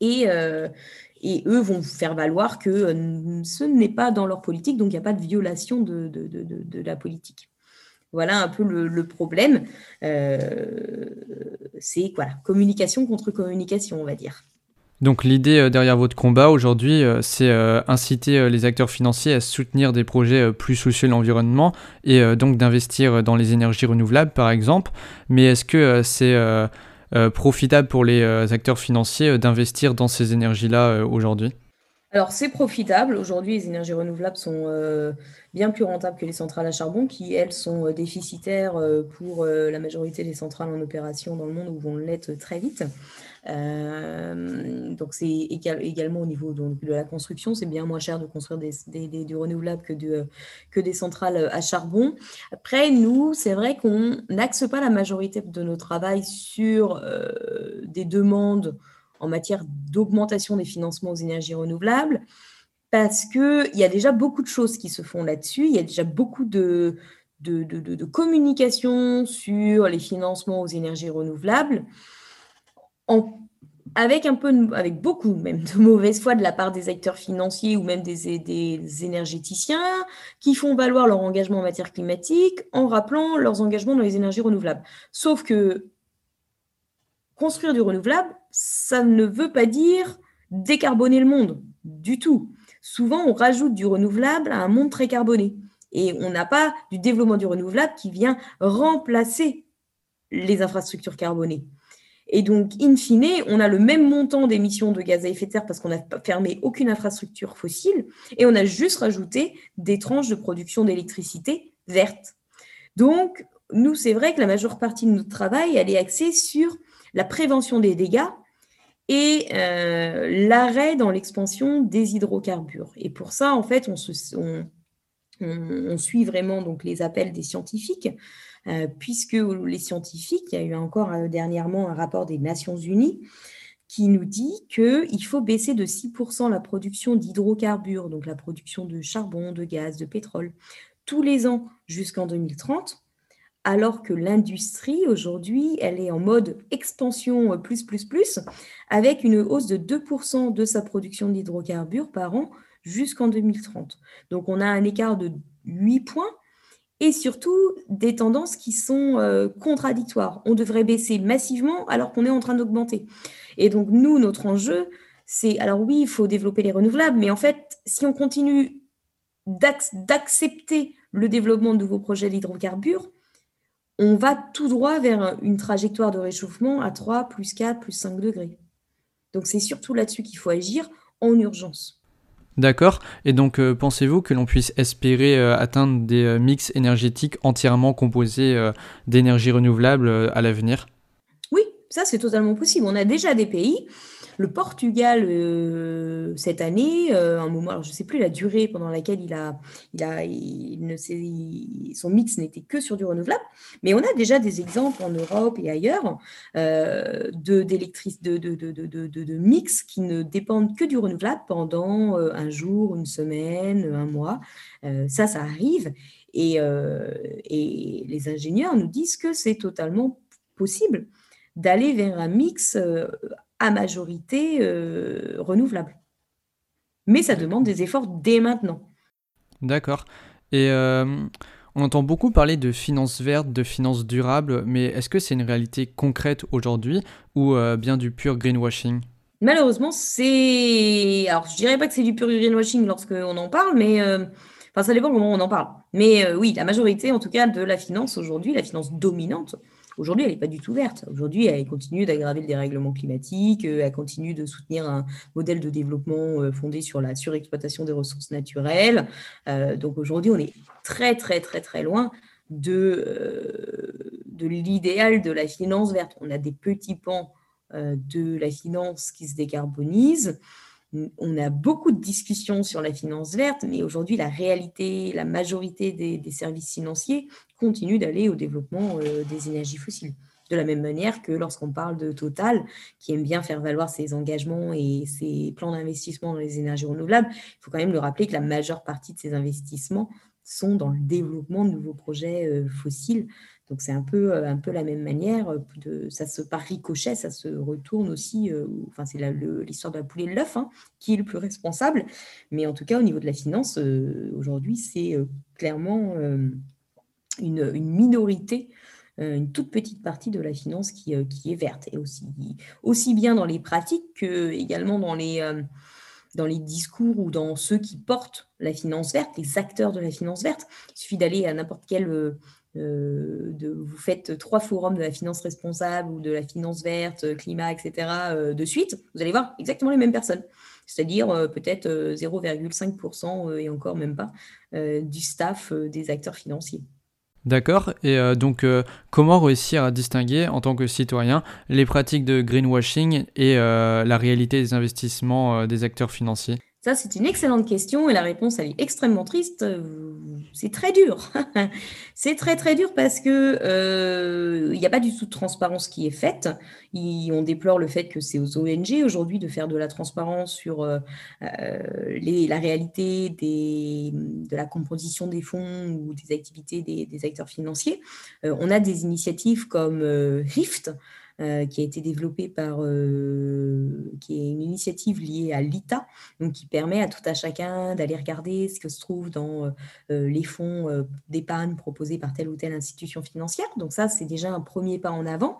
Et, eux vont faire valoir que ce n'est pas dans leur politique, donc il n'y a pas de violation de la politique. Voilà un peu le, problème. Euh, c'est voilà, communication contre communication, on va dire. Donc l'idée euh, derrière votre combat aujourd'hui, euh, c'est inciter les acteurs financiers à soutenir des projets plus soucieux de l'environnement et donc d'investir dans les énergies renouvelables par exemple. Mais est-ce que c'est profitable pour les acteurs financiers d'investir dans ces énergies-là aujourd'hui? Alors, c'est profitable. Aujourd'hui, les énergies renouvelables sont euh, bien plus rentables que les centrales à charbon, qui, elles, sont euh, déficitaires euh, pour la majorité des centrales en opération dans le monde ou vont l'être très vite. donc, c'est également au niveau de la construction, c'est bien moins cher de construire des, du renouvelable que, que des centrales à charbon. Après, nous, c'est vrai qu'on n'axe pas la majorité de nos travail sur des demandes en matière d'augmentation des financements aux énergies renouvelables, parce qu'il y a déjà beaucoup de choses qui se font là-dessus, il y a déjà beaucoup de, de, communication sur les financements aux énergies renouvelables, avec, un peu, avec beaucoup même de mauvaise foi de la part des acteurs financiers ou même des, des énergéticiens qui font valoir leur engagement en matière climatique en rappelant leurs engagements dans les énergies renouvelables. Sauf que construire du renouvelable, ça ne veut pas dire décarboner le monde du tout. Souvent, on rajoute du renouvelable à un monde très carboné. Et on n'a pas du développement du renouvelable qui vient remplacer les infrastructures carbonées. Et donc, in fine, on a le même montant d'émissions de gaz à effet de serre parce qu'on n'a fermé aucune infrastructure fossile et on a juste rajouté des tranches de production d'électricité verte. Donc, nous, c'est vrai que la majeure partie de notre travail, elle est axée sur la prévention des dégâts et euh, l'arrêt dans l'expansion des hydrocarbures. Et pour ça, en fait, on, suit vraiment donc les appels des scientifiques, euh, puisque les scientifiques, il y a eu encore euh, dernièrement un rapport des Nations Unies qui nous dit qu'il faut baisser de 6% la production d'hydrocarbures, donc la production de charbon, de gaz, de pétrole, tous les ans jusqu'en 2030 alors que l'industrie, aujourd'hui, elle est en mode expansion plus, plus, plus, avec une hausse de 2% de sa production d'hydrocarbures par an jusqu'en 2030. Donc, on a un écart de 8 points et surtout des tendances qui sont euh, contradictoires. On devrait baisser massivement alors qu'on est en train d'augmenter. Et donc, nous, notre enjeu, c'est, alors oui, il faut développer les renouvelables, mais en fait, si on continue d'accepter le développement de nouveaux projets d'hydrocarbures, on va tout droit vers une trajectoire de réchauffement à 3, plus 4, plus 5 degrés. Donc c'est surtout là-dessus qu'il faut agir en urgence. D'accord. Et donc euh, pensez-vous que l'on puisse espérer euh, atteindre des euh, mix énergétiques entièrement composés d'énergie renouvelable à l'avenir? Oui, ça c'est totalement possible. On a déjà des pays le Portugal, euh, cette année, euh, un moment, je ne sais plus la durée pendant laquelle il a, il ne son mix n'était que sur du renouvelable, mais on a déjà des exemples en Europe et ailleurs euh, de, de, de, mix qui ne dépendent que du renouvelable pendant un jour, une semaine, un mois. ça, ça arrive. Et les ingénieurs nous disent que c'est totalement possible d'aller vers un mix à majorité euh, renouvelable. Mais ça demande des efforts dès maintenant. D'accord. Et euh, on entend beaucoup parler de finances vertes, de finances durables, mais est-ce que c'est une réalité concrète aujourd'hui ou euh, bien du pur greenwashing? Malheureusement, c'est. Alors, je dirais pas que c'est du pur greenwashing lorsqu'on en parle, mais. Enfin, ça dépend comment on en parle. Mais oui, la majorité, en tout cas, de la finance aujourd'hui, la finance dominante, Aujourd'hui, elle n'est pas du tout verte. Aujourd'hui, elle continue d'aggraver le dérèglement climatique, euh, elle continue de soutenir un modèle de développement euh, fondé sur la surexploitation des ressources naturelles. Euh, donc aujourd'hui, on est très, très, très, très loin de, de l'idéal de la finance verte. On a des petits pans de la finance qui se décarbonisent on a beaucoup de discussions sur la finance verte, mais aujourd'hui, la réalité, la majorité des, services financiers continuent d'aller au développement euh, des énergies fossiles. De la même manière que lorsqu'on parle de Total, qui aime bien faire valoir ses engagements et ses plans d'investissement dans les énergies renouvelables, il faut quand même le rappeler que la majeure partie de ces investissements sont dans le développement de nouveaux projets euh, fossiles. Donc c'est un peu, euh, un peu la même manière, euh, de, ça se par ricochet, ça se retourne aussi, euh, enfin c'est l'histoire de la poule et de l'œuf, hein, qui est le plus responsable. Mais en tout cas, au niveau de la finance, aujourd'hui, c'est clairement une, minorité, une toute petite partie de la finance qui, qui est verte, et aussi, aussi bien dans les pratiques que également dans les dans les discours ou dans ceux qui portent la finance verte, les acteurs de la finance verte. Il suffit d'aller à n'importe quel euh, de, vous faites trois forums de la finance responsable ou de la finance verte, climat, etc. Euh, de suite, vous allez voir exactement les mêmes personnes. C'est-à-dire euh, peut-être 0,5% et encore même pas du staff des acteurs financiers. D'accord. Et donc, comment réussir à distinguer en tant que citoyen les pratiques de greenwashing et la réalité des investissements des acteurs financiers? Ça, c'est une excellente question et la réponse, elle est extrêmement triste. Euh, c'est très dur. c'est très, très dur parce que euh, il n'y a pas du tout de transparence qui est faite. on déplore le fait que c'est aux ONG aujourd'hui de faire de la transparence sur euh, la réalité de la composition des fonds ou des activités des, acteurs financiers. on a des initiatives comme RIFT, euh, qui a été développée par, euh, qui est une initiative liée à l'ITA, donc qui permet à tout à chacun d'aller regarder ce que se trouve dans euh, les fonds d'épargne proposés par telle ou telle institution financière. Donc ça, c'est déjà un premier pas en avant,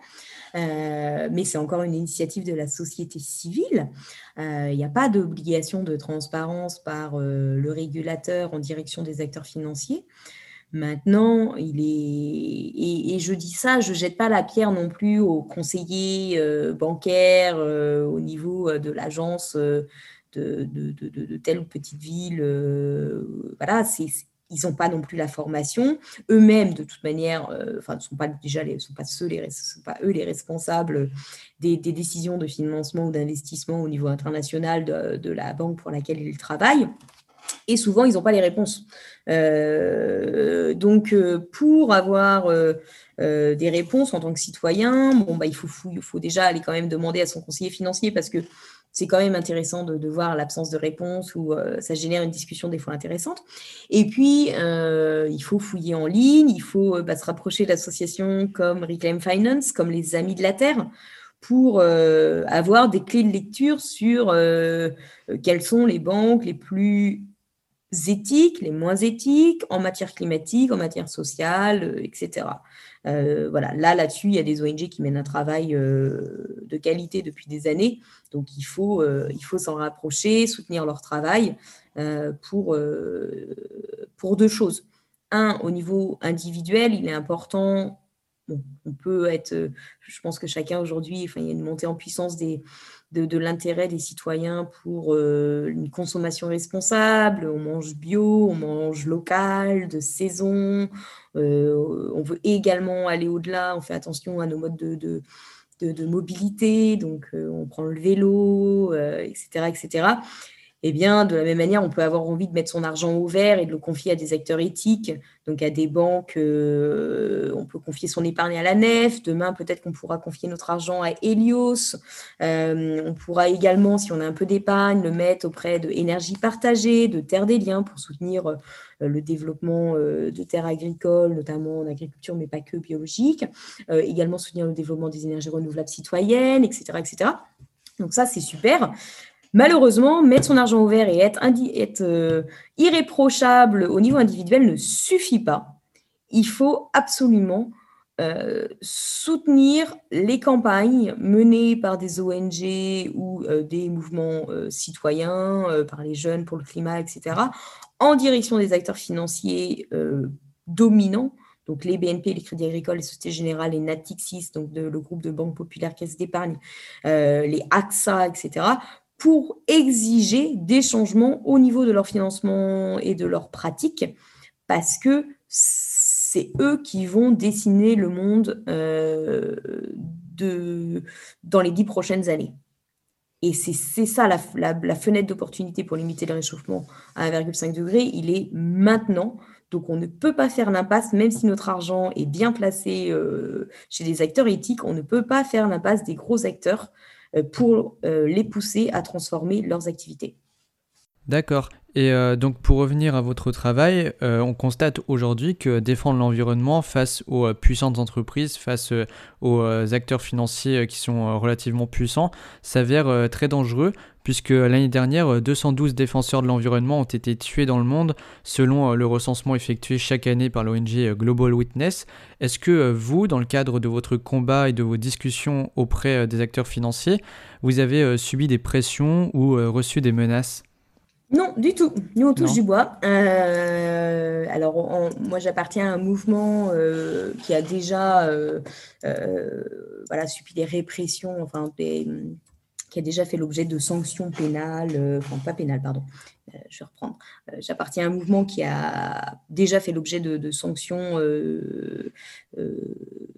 mais c'est encore une initiative de la société civile. Il n'y a pas d'obligation de transparence par le régulateur en direction des acteurs financiers. Maintenant, il est et, je dis ça, je jette pas la pierre non plus aux conseillers euh, bancaires euh, au niveau euh, de l'agence de, de, telle ou petite ville. voilà, c'est ils n'ont pas non plus la formation. Eux-mêmes, de toute manière, enfin, ne sont pas déjà sont pas ceux les, sont pas eux les responsables des décisions de financement ou d'investissement au niveau international de, la banque pour laquelle ils travaillent. Et souvent, ils n'ont pas les réponses. Euh, donc, euh, pour avoir euh, des réponses en tant que citoyen, bon, bah, il, faut, déjà aller quand même demander à son conseiller financier parce que c'est quand même intéressant de, voir l'absence de réponse ou ça génère une discussion des fois intéressante. Et puis, il faut fouiller en ligne, il faut bah, se rapprocher d'associations comme Reclaim Finance, comme les Amis de la Terre, pour avoir des clés de lecture sur quelles sont les banques les plus éthiques, les moins éthiques, en matière climatique, en matière sociale, euh, etc. Euh, voilà, là, là-dessus, il y a des ONG qui mènent un travail euh, de qualité depuis des années. Donc, il faut, il faut s'en rapprocher, soutenir leur travail pour, pour deux choses. Un, au niveau individuel, il est important on peut être, je pense que chacun aujourd'hui, enfin, il y a une montée en puissance de, l'intérêt des citoyens pour euh, une consommation responsable. On mange bio, on mange local, de saison. Euh, on veut également aller au-delà. On fait attention à nos modes de, mobilité. Donc, euh, on prend le vélo, etc., etc eh bien, de la même manière, on peut avoir envie de mettre son argent au vert et de le confier à des acteurs éthiques, donc à des banques. Euh, on peut confier son épargne à la nef. Demain, peut-être qu'on pourra confier notre argent à Helios. Euh, on pourra également, si on a un peu d'épargne, le mettre auprès de partagée, de terre des liens pour soutenir euh, le développement de terres agricoles, notamment en agriculture, mais pas que biologique. également soutenir le développement des énergies renouvelables citoyennes, etc. etc. Donc ça, c'est super. Malheureusement, mettre son argent au vert et être, euh, irréprochable au niveau individuel ne suffit pas. Il faut absolument euh, soutenir les campagnes menées par des ONG ou euh, des mouvements citoyens, par les jeunes pour le climat, etc., en direction des acteurs financiers dominants, donc les BNP, les Crédits Agricoles, les Sociétés Générales, les Natixis, donc le groupe de banques populaires, caisses d'épargne, les AXA, etc., pour exiger des changements au niveau de leur financement et de leurs pratiques, parce que c'est eux qui vont dessiner le monde euh, dans les dix prochaines années. Et c'est ça la, fenêtre d'opportunité pour limiter le réchauffement à 1,5 degré. Il est maintenant. Donc on ne peut pas faire l'impasse, même si notre argent est bien placé euh, chez des acteurs éthiques, on ne peut pas faire l'impasse des gros acteurs pour euh, les pousser à transformer leurs activités. D'accord. Et euh, donc pour revenir à votre travail, on constate aujourd'hui que défendre l'environnement face aux puissantes entreprises, face aux acteurs financiers qui sont relativement puissants, s'avère très dangereux puisque l'année dernière, 212 euh, défenseurs de l'environnement ont été tués dans le monde, selon euh, le recensement effectué chaque année par l'ONG euh, Global Witness. Est-ce que vous, dans le cadre de votre combat et de vos discussions auprès des acteurs financiers, vous avez subi des pressions ou reçu des menaces? Non, du tout. Nous, on touche du bois. alors, moi, j'appartiens à un mouvement qui a déjà voilà, subi des répressions, enfin, des, qui a déjà fait l'objet de sanctions pénales, enfin pas pénales, pardon, je vais reprendre. J'appartiens à un mouvement qui a déjà fait l'objet de, sanctions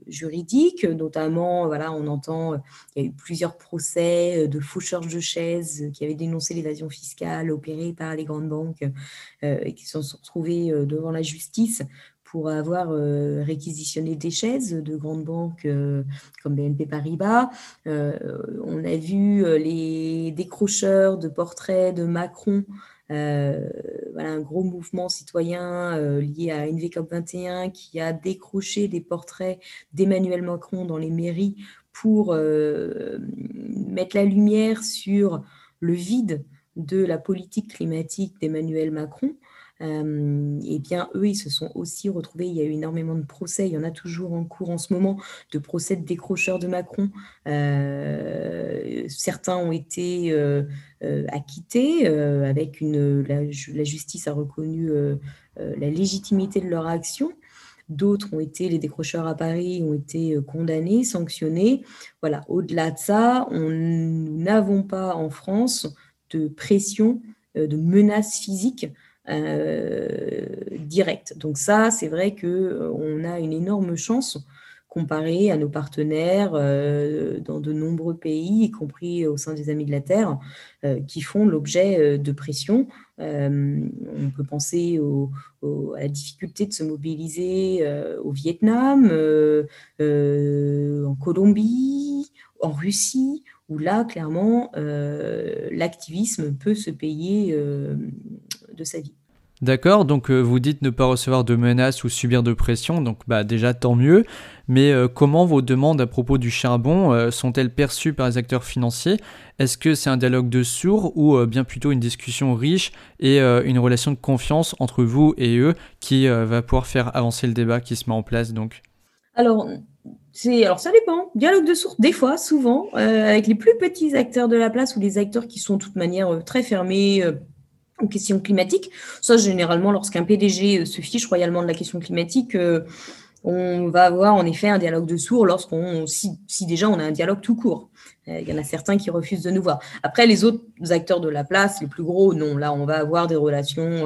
juridiques, notamment, voilà, on entend, il y a eu plusieurs procès de faucheurs de chaises qui avaient dénoncé l'évasion fiscale opérée par les grandes banques et qui se sont retrouvés devant la justice pour avoir euh, réquisitionné des chaises de grandes banques euh, comme BNP Paribas. Euh, on a vu les décrocheurs de portraits de Macron, un gros mouvement citoyen lié à NVCOP 21 qui a décroché des portraits d'Emmanuel Macron dans les mairies pour mettre la lumière sur le vide de la politique climatique d'Emmanuel Macron. Eh bien, eux, ils se sont aussi retrouvés. Il y a eu énormément de procès. Il y en a toujours en cours en ce moment de procès de décrocheurs de Macron. Certains ont été acquittés avec une. La, justice a reconnu la légitimité de leur action. D'autres ont été, les décrocheurs à Paris ont été condamnés, sanctionnés. Voilà, au-delà de ça, nous n'avons pas en France de pression, de menaces physiques euh, direct. Donc ça, c'est vrai que euh, a une énorme chance comparé à nos partenaires euh, dans de nombreux pays, y compris au sein des Amis de la Terre, qui font l'objet de pression. on peut penser à la difficulté de se mobiliser au Vietnam, en Colombie, en Russie, où là, clairement, l'activisme peut se payer de sa vie. D'accord, donc euh, vous dites ne pas recevoir de menaces ou subir de pression, donc bah, déjà tant mieux, mais euh, comment vos demandes à propos du charbon euh, sont-elles perçues par les acteurs financiers? Est-ce que c'est un dialogue de sourds ou bien plutôt une discussion riche et une relation de confiance entre vous et eux qui va pouvoir faire avancer le débat qui se met en place donc? Alors, alors ça dépend. Dialogue de sourds, des fois, souvent, avec les plus petits acteurs de la place ou les acteurs qui sont de toute manière très fermés, aux questions climatiques. Ça, généralement, lorsqu'un PDG euh, se fiche royalement de la question climatique, euh, on va avoir en effet un dialogue de sourds lorsqu'on, si, déjà on a un dialogue tout court. Euh, il y en a certains qui refusent de nous voir. Après, les autres acteurs de la place, les plus gros, non. Là, on va avoir des relations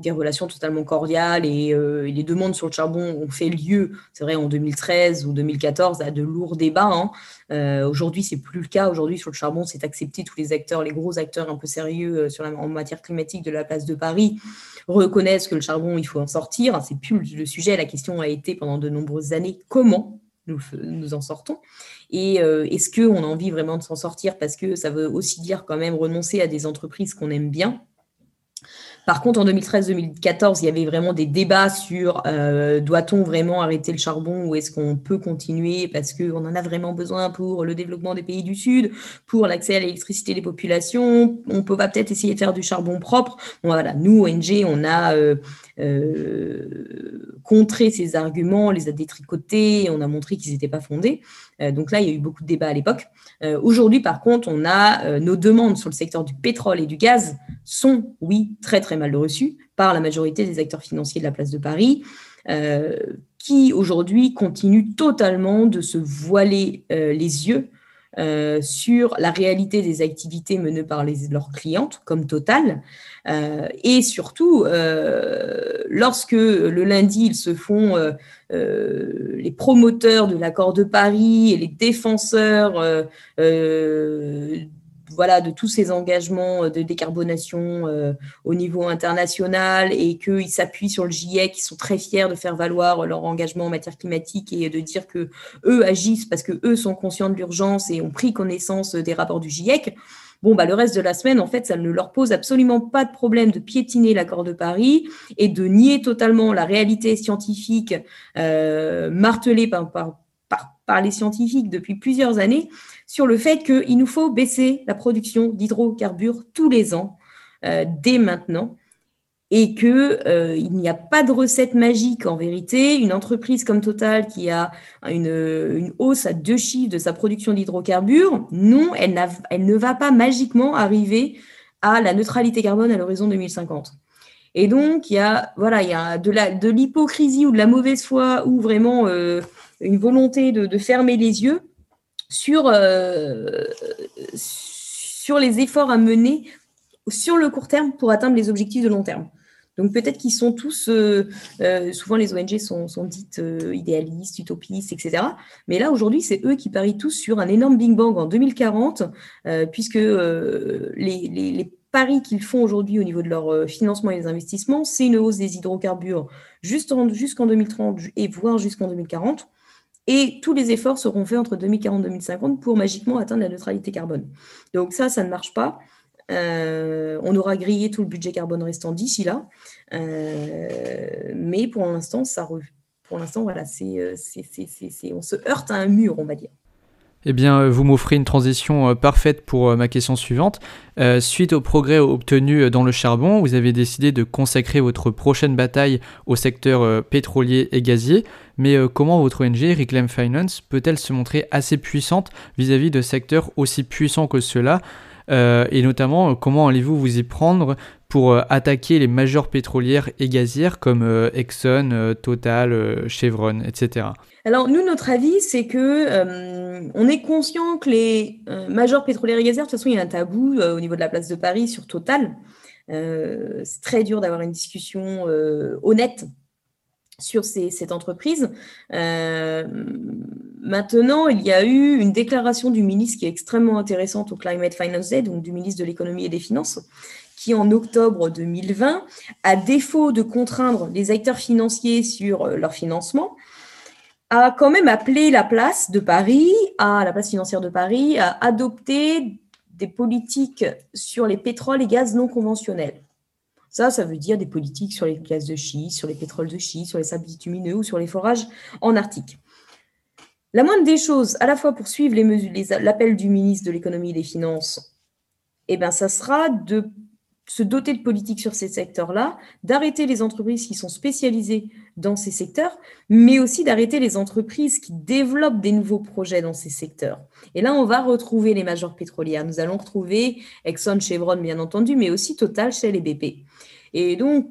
des relations totalement cordiales euh, et, les demandes sur le charbon ont fait lieu, c'est vrai, en 2013 ou 2014, à de lourds débats. Hein. Euh, aujourd'hui, c'est plus le cas. Aujourd'hui, sur le charbon, c'est accepté. Tous les acteurs, les gros acteurs un peu sérieux euh, sur la, en matière climatique de la place de Paris reconnaissent que le charbon, il faut en sortir. C'est plus le sujet. La question a été pendant de nombreuses années comment nous, nous en sortons? Et est-ce qu'on a envie vraiment de s'en sortir? Parce que ça veut aussi dire quand même renoncer à des entreprises qu'on aime bien par contre, en 2013-2014, il y avait vraiment des débats sur euh, doit-on vraiment arrêter le charbon ou est-ce qu'on peut continuer parce qu'on en a vraiment besoin pour le développement des pays du Sud, pour l'accès à l'électricité des populations. On peut pas peut-être essayer de faire du charbon propre. voilà, nous, ONG, on a euh, contré ces arguments, les a détricotés, on a montré qu'ils n'étaient pas fondés. donc là, il y a eu beaucoup de débats à l'époque. Aujourd'hui, par contre, on a nos demandes sur le secteur du pétrole et du gaz sont, oui, très très mal reçues par la majorité des acteurs financiers de la place de Paris, euh, qui aujourd'hui continuent totalement de se voiler euh, les yeux euh, sur la réalité des activités menées par les, leurs clientes, comme Total, et surtout lorsque le lundi ils se font les promoteurs de l'accord de Paris et les défenseurs voilà, de tous ces engagements euh, de décarbonation euh, au niveau international et qu'ils s'appuient sur le GIEC, qui sont très fiers de faire valoir leur engagement en matière climatique et de dire que eux agissent parce que eux sont conscients de l'urgence et ont pris connaissance des rapports du GIEC. Bon, bah, le reste de la semaine, en fait, ça ne leur pose absolument pas de problème de piétiner l'accord de Paris et de nier totalement la réalité scientifique euh, martelée par, les scientifiques depuis plusieurs années sur le fait qu'il nous faut baisser la production d'hydrocarbures tous les ans, euh, dès maintenant, et qu'il euh, n'y a pas de recette magique en vérité. Une entreprise comme Total qui a une, hausse à deux chiffres de sa production d'hydrocarbures, non, elle, ne va pas magiquement arriver à la neutralité carbone à l'horizon 2050. Et donc, il y a, voilà, il de l'hypocrisie ou de la mauvaise foi ou vraiment euh, une volonté de, fermer les yeux sur, sur les efforts à mener sur le court terme pour atteindre les objectifs de long terme. Donc peut-être qu'ils sont tous, euh, euh, souvent les ONG sont, dites euh, idéalistes, utopistes, etc. Mais là aujourd'hui, c'est eux qui parient tous sur un énorme Big Bang en 2040, puisque les, paris qu'ils font aujourd'hui au niveau de leur financement et des investissements, c'est une hausse des hydrocarbures jusqu'en 2030 et voire jusqu'en 2040. Et tous les efforts seront faits entre 2040 et 2050 pour magiquement atteindre la neutralité carbone. Donc ça, ça ne marche pas. Euh, on aura grillé tout le budget carbone restant d'ici là. Euh, mais pour l'instant, ça pour l'instant, voilà, euh, c'est, on se heurte à un mur, on va dire. Eh bien, vous m'offrez une transition parfaite pour ma question suivante. suite aux progrès obtenus dans le charbon, vous avez décidé de consacrer votre prochaine bataille au secteur pétrolier et gazier. Mais comment votre ONG, Reclaim Finance, peut-elle se montrer assez puissante vis-à-vis -vis de secteurs aussi puissants que ceux-là? Euh, et notamment, euh, comment allez-vous vous y prendre pour euh, attaquer les majeures pétrolières et gazières comme Exxon, Total, Chevron, etc. Alors nous, notre avis, c'est que on est conscient que les majeures pétrolières et gazières, de toute façon, il y a un tabou au niveau de la place de Paris sur Total. c'est très dur d'avoir une discussion honnête sur cette entreprise. Euh, maintenant, il y a eu une déclaration du ministre qui est extrêmement intéressante au Climate Finance Day, donc du ministre de l'économie et des finances, qui en octobre 2020, à défaut de contraindre les acteurs financiers sur euh, leur financement, a quand même appelé la place de Paris, à la place financière de Paris, à adopter des politiques sur les pétroles et gaz non conventionnels. Ça, ça veut dire des politiques sur les gaz de schiste, sur les pétroles de schiste, sur les sables bitumineux ou sur les forages en Arctique. La moindre des choses, à la fois pour suivre l'appel du ministre de l'économie et des finances, eh ben, ça sera de se doter de politiques sur ces secteurs-là, d'arrêter les entreprises qui sont spécialisées dans ces secteurs, mais aussi d'arrêter les entreprises qui développent des nouveaux projets dans ces secteurs. Et là, on va retrouver les majors pétrolières. Nous allons retrouver Exxon, Chevron, bien entendu, mais aussi Total, Shell et BP. Et donc,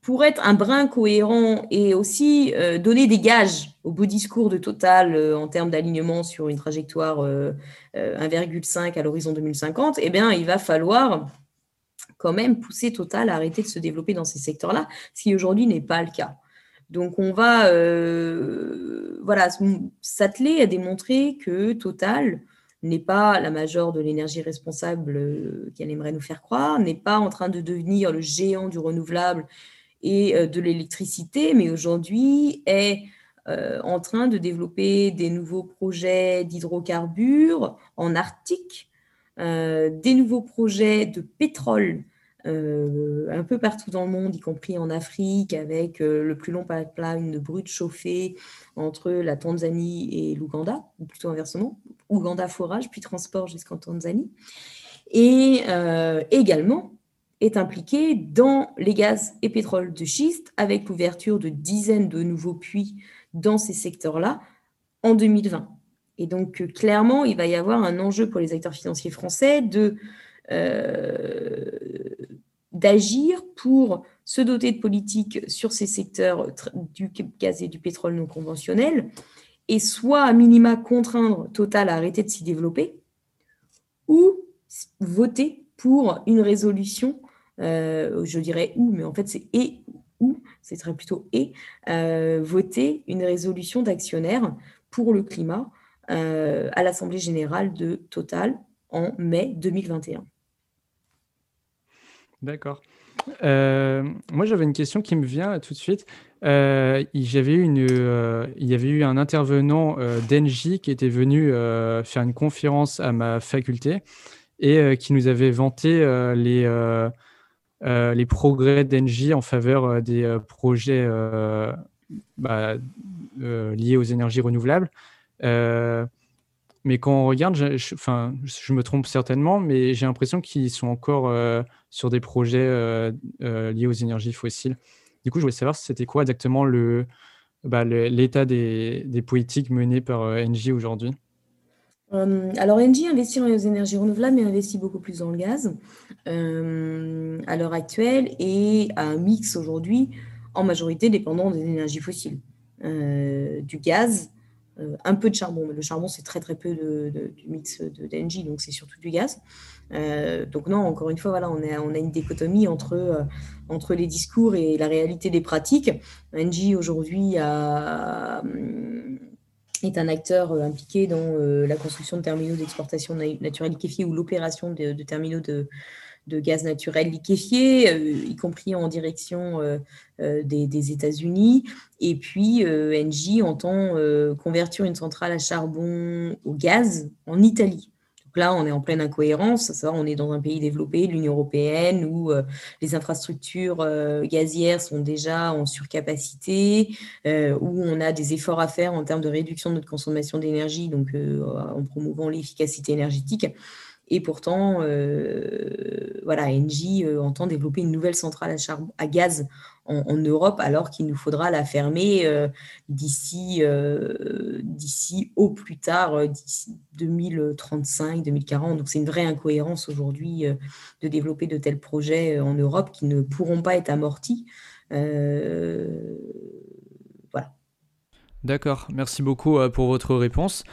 pour être un brin cohérent et aussi euh, donner des gages au beau discours de Total euh, en termes d'alignement sur une trajectoire 1,5 euh, à l'horizon 2050, eh bien, il va falloir quand même pousser Total à arrêter de se développer dans ces secteurs-là, ce qui aujourd'hui n'est pas le cas. Donc on va euh, voilà, s'atteler à démontrer que Total n'est pas la majeure de l'énergie responsable euh, qu'elle aimerait nous faire croire, n'est pas en train de devenir le géant du renouvelable et euh, de l'électricité, mais aujourd'hui est en train de développer des nouveaux projets d'hydrocarbures en Arctique, des nouveaux projets de pétrole euh, un peu partout dans le monde, y compris en Afrique, avec euh, le plus long pipeline de brut chauffé entre la Tanzanie et l'Ouganda, ou plutôt inversement, Ouganda forage, puis transport jusqu'en Tanzanie. Et euh, également est impliqué dans les gaz et pétroles de schiste, avec l'ouverture de dizaines de nouveaux puits dans ces secteurs-là en 2020. Et donc, clairement, il va y avoir un enjeu pour les acteurs financiers français de d'agir pour se doter de politiques sur ces secteurs du gaz et du pétrole non conventionnel, et soit à minima contraindre Total à arrêter de s'y développer, ou voter pour une résolution, euh, je dirais ou, mais en fait c'est et ou, c'est très plutôt et, euh, voter une résolution d'actionnaire pour le climat à l'Assemblée générale de Total en mai 2021. D'accord. Euh, moi, j'avais une question qui me vient tout de suite. Euh, euh, il y avait eu un intervenant d'Engie qui était venu faire une conférence à ma faculté et qui nous avait vanté les, les progrès d'Engie en faveur des projets bah, liés aux énergies renouvelables. Mais quand on regarde, je, je me trompe certainement, mais j'ai l'impression qu'ils sont encore sur des projets euh, euh, liés aux énergies fossiles. Du coup, je voulais savoir c'était quoi exactement le, bah, l'état des, des, politiques menées par Engie aujourd'hui? alors, Engie investit dans les énergies renouvelables, mais investit beaucoup plus dans le gaz à l'heure actuelle et a un mix aujourd'hui en majorité dépendant des énergies fossiles, du gaz un peu de charbon, mais le charbon, c'est très très peu du mix d'Engie, donc c'est surtout du gaz. Donc non, encore une fois, voilà, on, a une dichotomie entre, entre les discours et la réalité des pratiques. Engie, aujourd'hui, a est un acteur euh, impliqué dans euh, la construction de terminaux d'exportation naturelle liquéfiée ou l'opération de, terminaux de, gaz naturel liquéfié, euh, y compris en direction des, États-Unis. Et puis, Engie entend convertir une centrale à charbon au gaz en Italie là, on est en pleine incohérence. Ça, on est dans un pays développé, l'Union européenne, où euh, les infrastructures euh, gazières sont déjà en surcapacité, euh, où on a des efforts à faire en termes de réduction de notre consommation d'énergie, donc en promouvant l'efficacité énergétique. Et pourtant, voilà, Engie entend développer une nouvelle centrale à, gaz en, Europe, alors qu'il nous faudra la fermer euh, d'ici, euh, d'ici au plus tard, euh, d'ici 2035, 2040. Donc c'est une vraie incohérence aujourd'hui de développer de tels projets en Europe qui ne pourront pas être amortis. voilà. D'accord, merci beaucoup pour votre réponse.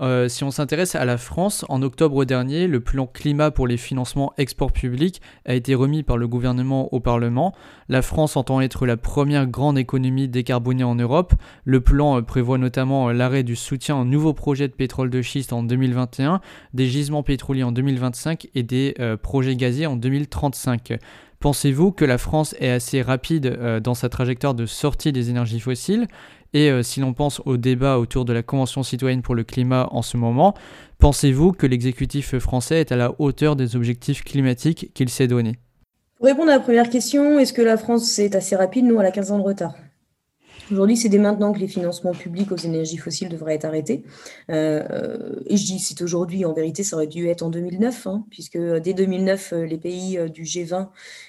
Euh, si on s'intéresse à la France, en octobre dernier, le plan climat pour les financements export publics a été remis par le gouvernement au Parlement. La France entend être la première grande économie décarbonée en Europe. Le plan euh, prévoit notamment euh, l'arrêt du soutien aux nouveaux projets de pétrole de schiste en 2021, des gisements pétroliers en 2025 et des projets gaziers en 2035. Pensez-vous que la France est assez rapide dans sa trajectoire de sortie des énergies fossiles? Et euh, si l'on pense au débat autour de la Convention citoyenne pour le climat en ce moment, pensez-vous que l'exécutif français est à la hauteur des objectifs climatiques qu'il s'est donnés Pour répondre à la première question, est-ce que la France est assez rapide Nous, elle a 15 ans de retard? Aujourd'hui, c'est dès maintenant que les financements publics aux énergies fossiles devraient être arrêtés. Euh, et je dis c'est aujourd'hui, en vérité, ça aurait dû être en 2009, hein, puisque dès 2009, euh, les pays euh, du G20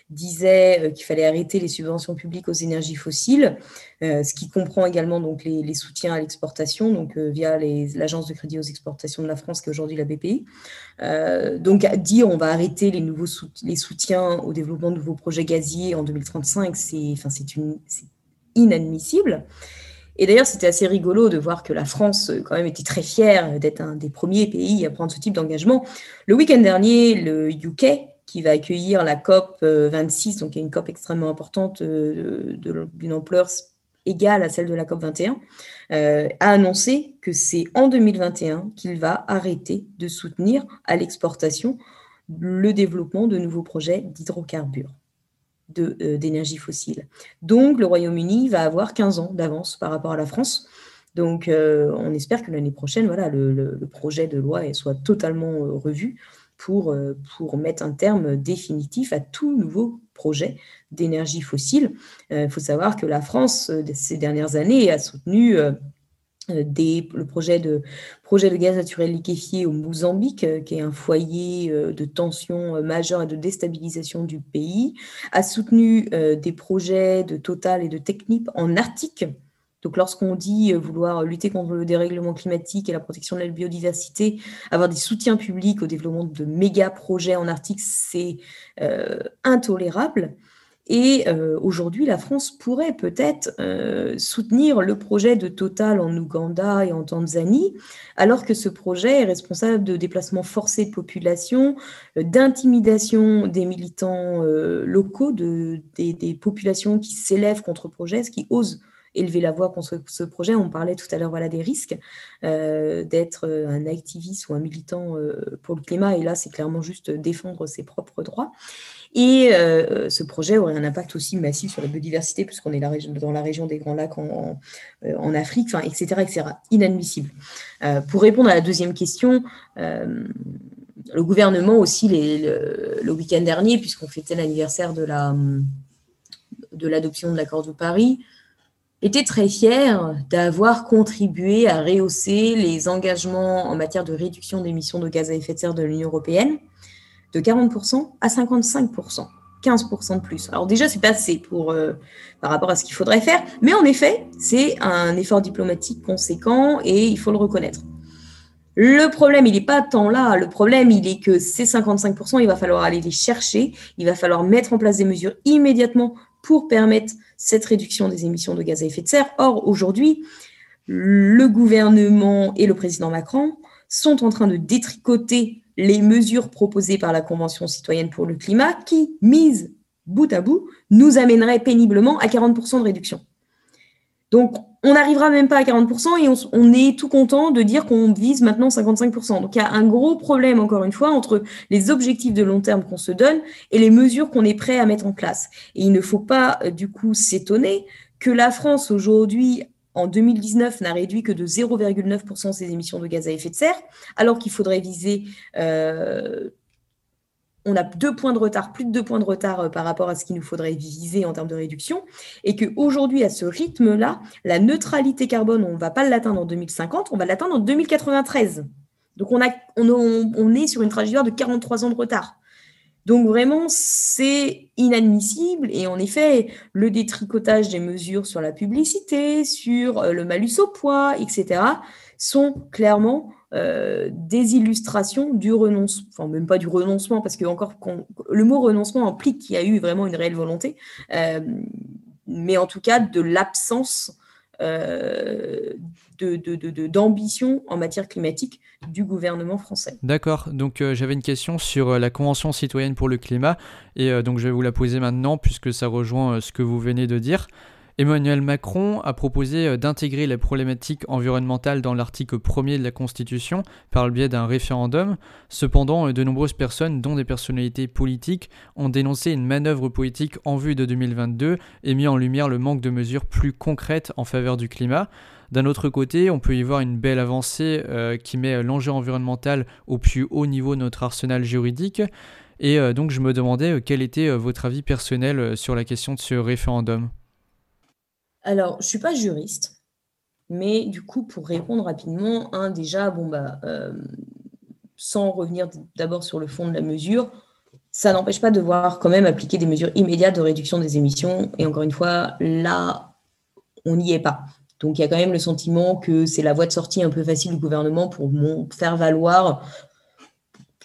disaient qu'il fallait arrêter les subventions publiques aux énergies fossiles, ce qui comprend également donc les, soutiens à l'exportation, donc via l'agence de crédit aux exportations de la France, qui est aujourd'hui la BPI. donc dire on va arrêter les nouveaux soutiens au développement de nouveaux projets gaziers en 2035, c'est enfin c'est une inadmissible. Et d'ailleurs, c'était assez rigolo de voir que la France, euh, quand même, était très fière d'être un des premiers pays à prendre ce type d'engagement. Le week-end dernier, le UK, qui va accueillir la COP 26, euh, donc une COP extrêmement importante euh, d'une ampleur égale à celle de la COP 21, a annoncé que c'est en 2021 qu'il va arrêter de soutenir à l'exportation le développement de nouveaux projets d'hydrocarbures. Euh, d'énergie fossile. Donc, le Royaume-Uni va avoir 15 ans d'avance par rapport à la France. Donc, euh, on espère que l'année prochaine, voilà, le, projet de loi soit totalement euh, revu pour, pour mettre un terme définitif à tout nouveau projet d'énergie fossile. Il faut savoir que la France, ces dernières années, a soutenu euh, le projet de, projet de gaz naturel liquéfié au Mozambique, euh, qui est un foyer euh, de tension majeure et de déstabilisation du pays, a soutenu des projets de Total et de Technip en Arctique. Donc, lorsqu'on dit vouloir lutter contre le dérèglement climatique et la protection de la biodiversité, avoir des soutiens publics au développement de méga projets en Arctique, c'est intolérable. Et euh, aujourd'hui, la France pourrait peut-être euh, soutenir le projet de Total en Ouganda et en Tanzanie, alors que ce projet est responsable de déplacements forcés de population, euh, d'intimidation des militants locaux, de, des, des, populations qui s'élèvent contre le projet, qui osent élever la voix contre ce projet. On parlait tout à l'heure voilà, des risques d'être un activiste ou un militant pour le climat, et là, c'est clairement juste défendre ses propres droits. Et euh, ce projet aurait un impact aussi massif sur la biodiversité, puisqu'on est dans la région des Grands Lacs en, euh, Afrique, etc., etc. Inadmissible. Euh, pour répondre à la deuxième question, le gouvernement aussi, le, week-end dernier, puisqu'on fêtait l'anniversaire de l'adoption de l'accord de Paris, était très fier d'avoir contribué à rehausser les engagements en matière de réduction d'émissions de gaz à effet de serre de l'Union européenne de 40% à 55%. 15% de plus. Alors déjà, c'est pas assez pour, euh, par rapport à ce qu'il faudrait faire, mais en effet, c'est un effort diplomatique conséquent et il faut le reconnaître. Le problème, il n'est pas tant là. Le problème, il est que ces 55%, il va falloir aller les chercher. Il va falloir mettre en place des mesures immédiatement pour permettre cette réduction des émissions de gaz à effet de serre. Or, aujourd'hui, le gouvernement et le président Macron sont en train de détricoter les mesures proposées par la Convention citoyenne pour le climat qui, mises bout à bout, nous amèneraient péniblement à 40% de réduction. Donc, on n'arrivera même pas à 40% et on, est tout content de dire qu'on vise maintenant 55%. Donc, il y a un gros problème, encore une fois, entre les objectifs de long terme qu'on se donne et les mesures qu'on est prêt à mettre en place. Et il ne faut pas, euh, du coup, s'étonner que la France, aujourd'hui, en 2019, n'a réduit que de 0,9% ses émissions de gaz à effet de serre, alors qu'il faudrait viser euh, on a deux points de retard, plus de deux points de retard euh, par rapport à ce qu'il nous faudrait viser en termes de réduction, et qu'aujourd'hui, à ce rythme-là, la neutralité carbone, on ne va pas l'atteindre en 2050, on va l'atteindre en 2093. Donc on, est sur une trajectoire de 43 ans de retard. Donc vraiment, c'est inadmissible. Et en effet, le détricotage des mesures sur la publicité, sur euh, le malus au poids, etc., sont clairement euh, des illustrations du renoncement, enfin même pas du renoncement, parce que encore le mot renoncement implique qu'il y a eu vraiment une réelle volonté, euh, mais en tout cas de l'absence d'ambition en matière climatique du gouvernement français. D'accord, donc j'avais une question sur la Convention citoyenne pour le climat, et donc je vais vous la poser maintenant puisque ça rejoint ce que vous venez de dire. Emmanuel Macron a proposé euh, d'intégrer les problématiques environnementales dans l'article 1er de la Constitution par le biais d'un référendum. Cependant, euh, de nombreuses personnes, dont des personnalités politiques, ont dénoncé une manœuvre politique en vue de 2022 et mis en lumière le manque de mesures plus concrètes en faveur du climat. D'un autre côté, on peut y voir une belle avancée euh, qui met l'enjeu environnemental au plus haut niveau de notre arsenal juridique. Et donc je me demandais quel était votre avis personnel sur la question de ce référendum? Alors, je ne suis pas juriste, mais du coup, pour répondre rapidement, un, déjà, bon, bah, euh, sans revenir d'abord sur le fond de la mesure, ça n'empêche pas de voir quand même appliquer des mesures immédiates de réduction des émissions. Et encore une fois, là, on n'y est pas. Donc il y a quand même le sentiment que c'est la voie de sortie un peu facile du gouvernement pour faire valoir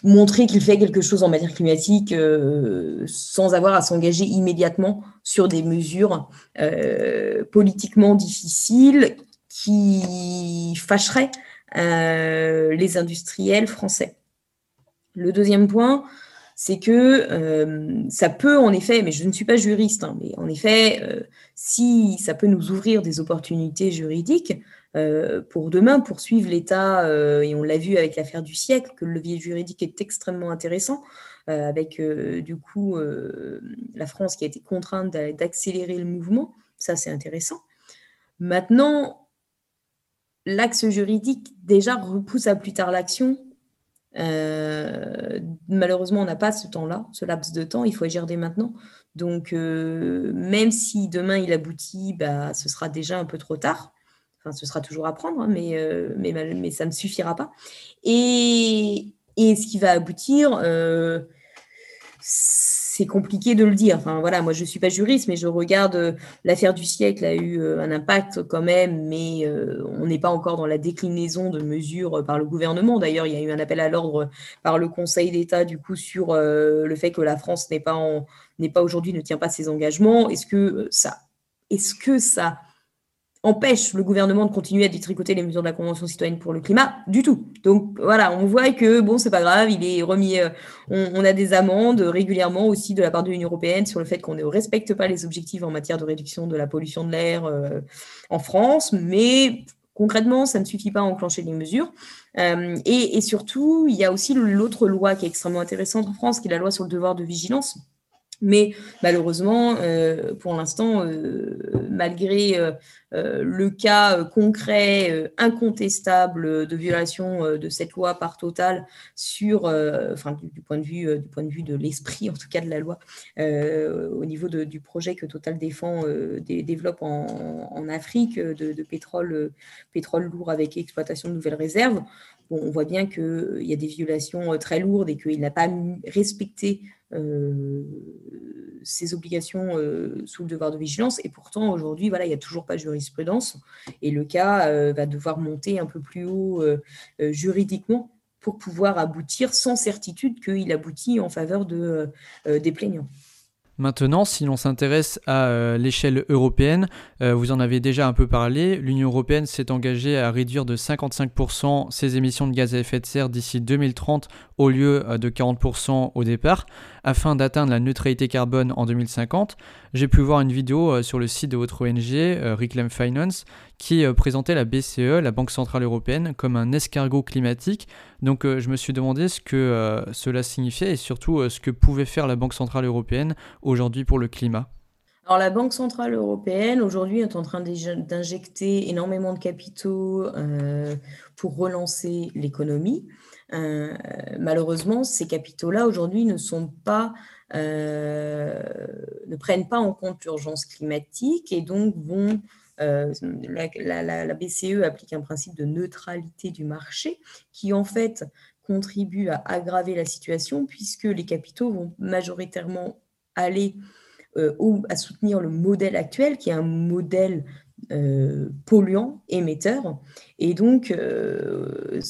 montrer qu'il fait quelque chose en matière climatique euh, sans avoir à s'engager immédiatement sur des mesures euh, politiquement difficiles qui fâcheraient euh, les industriels français. Le deuxième point, c'est que ça peut en effet, mais je ne suis pas juriste, hein, mais en effet, si ça peut nous ouvrir des opportunités juridiques, euh, pour demain poursuivre l'État, euh, et on l'a vu avec l'affaire du siècle, que le levier juridique est extrêmement intéressant, euh, avec du coup la France qui a été contrainte d'accélérer le mouvement, ça c'est intéressant. Maintenant, l'axe juridique déjà repousse à plus tard l'action. malheureusement, on n'a pas ce temps-là, ce laps de temps, il faut agir dès maintenant. Donc, même si demain il aboutit, bah, ce sera déjà un peu trop tard. Enfin, ce sera toujours à prendre, hein, mais, euh, mais, mais, ça ne suffira pas. Et, et ce qui va aboutir, euh, c'est compliqué de le dire. Enfin, voilà, moi, je ne suis pas juriste, mais je regarde euh, l'affaire du siècle a eu un impact quand même, mais on n'est pas encore dans la déclinaison de mesures par le gouvernement. D'ailleurs, il y a eu un appel à l'ordre par le Conseil d'État, du coup, sur le fait que la France n'est pas, n'est pas aujourd'hui, ne tient pas ses engagements. Est-ce que ça, est-ce que ça empêche le gouvernement de continuer à détricoter les mesures de la Convention citoyenne pour le climat du tout. Donc voilà, on voit que bon, c'est pas grave, il est remis, euh, on, a des amendes régulièrement aussi de la part de l'Union européenne sur le fait qu'on ne respecte pas les objectifs en matière de réduction de la pollution de l'air euh, en France, mais concrètement, ça ne suffit pas à enclencher les mesures. Euh, et, et, surtout, il y a aussi l'autre loi qui est extrêmement intéressante en France, qui est la loi sur le devoir de vigilance mais malheureusement, euh, pour l'instant, euh, malgré euh, le cas concret, incontestable de violation de cette loi par Total sur, enfin, du, point de vue, du point de vue de l'esprit, en tout cas de la loi, au niveau du projet que Total défend, développe en, Afrique de, pétrole, pétrole lourd avec exploitation de nouvelles réserves, on voit bien qu'il y a des violations très lourdes et qu'il n'a pas respecté euh, ses obligations euh, sous le devoir de vigilance. Et pourtant, aujourd'hui, voilà, il n'y a toujours pas de jurisprudence. Et le cas euh, va devoir monter un peu plus haut juridiquement pour pouvoir aboutir sans certitude qu'il aboutit en faveur de, des plaignants. Maintenant, si l'on s'intéresse à euh, l'échelle européenne, euh, vous en avez déjà un peu parlé, l'Union européenne s'est engagée à réduire de 55% ses émissions de gaz à effet de serre d'ici 2030 au lieu euh, de 40% au départ, afin d'atteindre la neutralité carbone en 2050. J'ai pu voir une vidéo sur le site de votre ONG, Reclaim Finance, qui présentait la BCE, la Banque Centrale Européenne, comme un escargot climatique. Donc je me suis demandé ce que cela signifiait et surtout ce que pouvait faire la Banque Centrale Européenne aujourd'hui pour le climat? Alors, la Banque Centrale Européenne, aujourd'hui, est en train d'injecter énormément de capitaux euh, pour relancer l'économie. Euh, malheureusement, ces capitaux-là, aujourd'hui, ne euh, ne prennent pas en compte l'urgence climatique et donc vont la, BCE applique un principe de neutralité du marché qui, en fait, contribue à aggraver la situation puisque les capitaux vont majoritairement aller euh, ou à soutenir le modèle actuel, qui est un modèle euh, polluant, émetteur. Et donc, euh,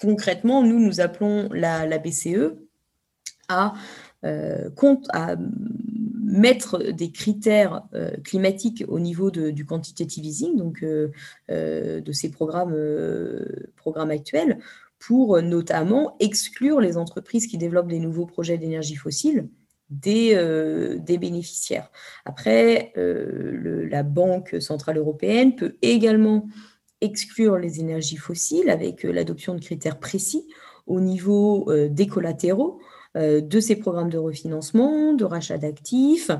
concrètement, nous, nous appelons la, BCE à, compte, à mettre des critères climatiques au niveau du quantitative easing, donc de ces programmes, programmes actuels, pour notamment exclure les entreprises qui développent des nouveaux projets d'énergie fossile des, euh, des bénéficiaires. Après, euh, la Banque centrale européenne peut également exclure les énergies fossiles avec euh, l'adoption de critères précis au niveau des collatéraux de ces programmes de refinancement, de rachat d'actifs,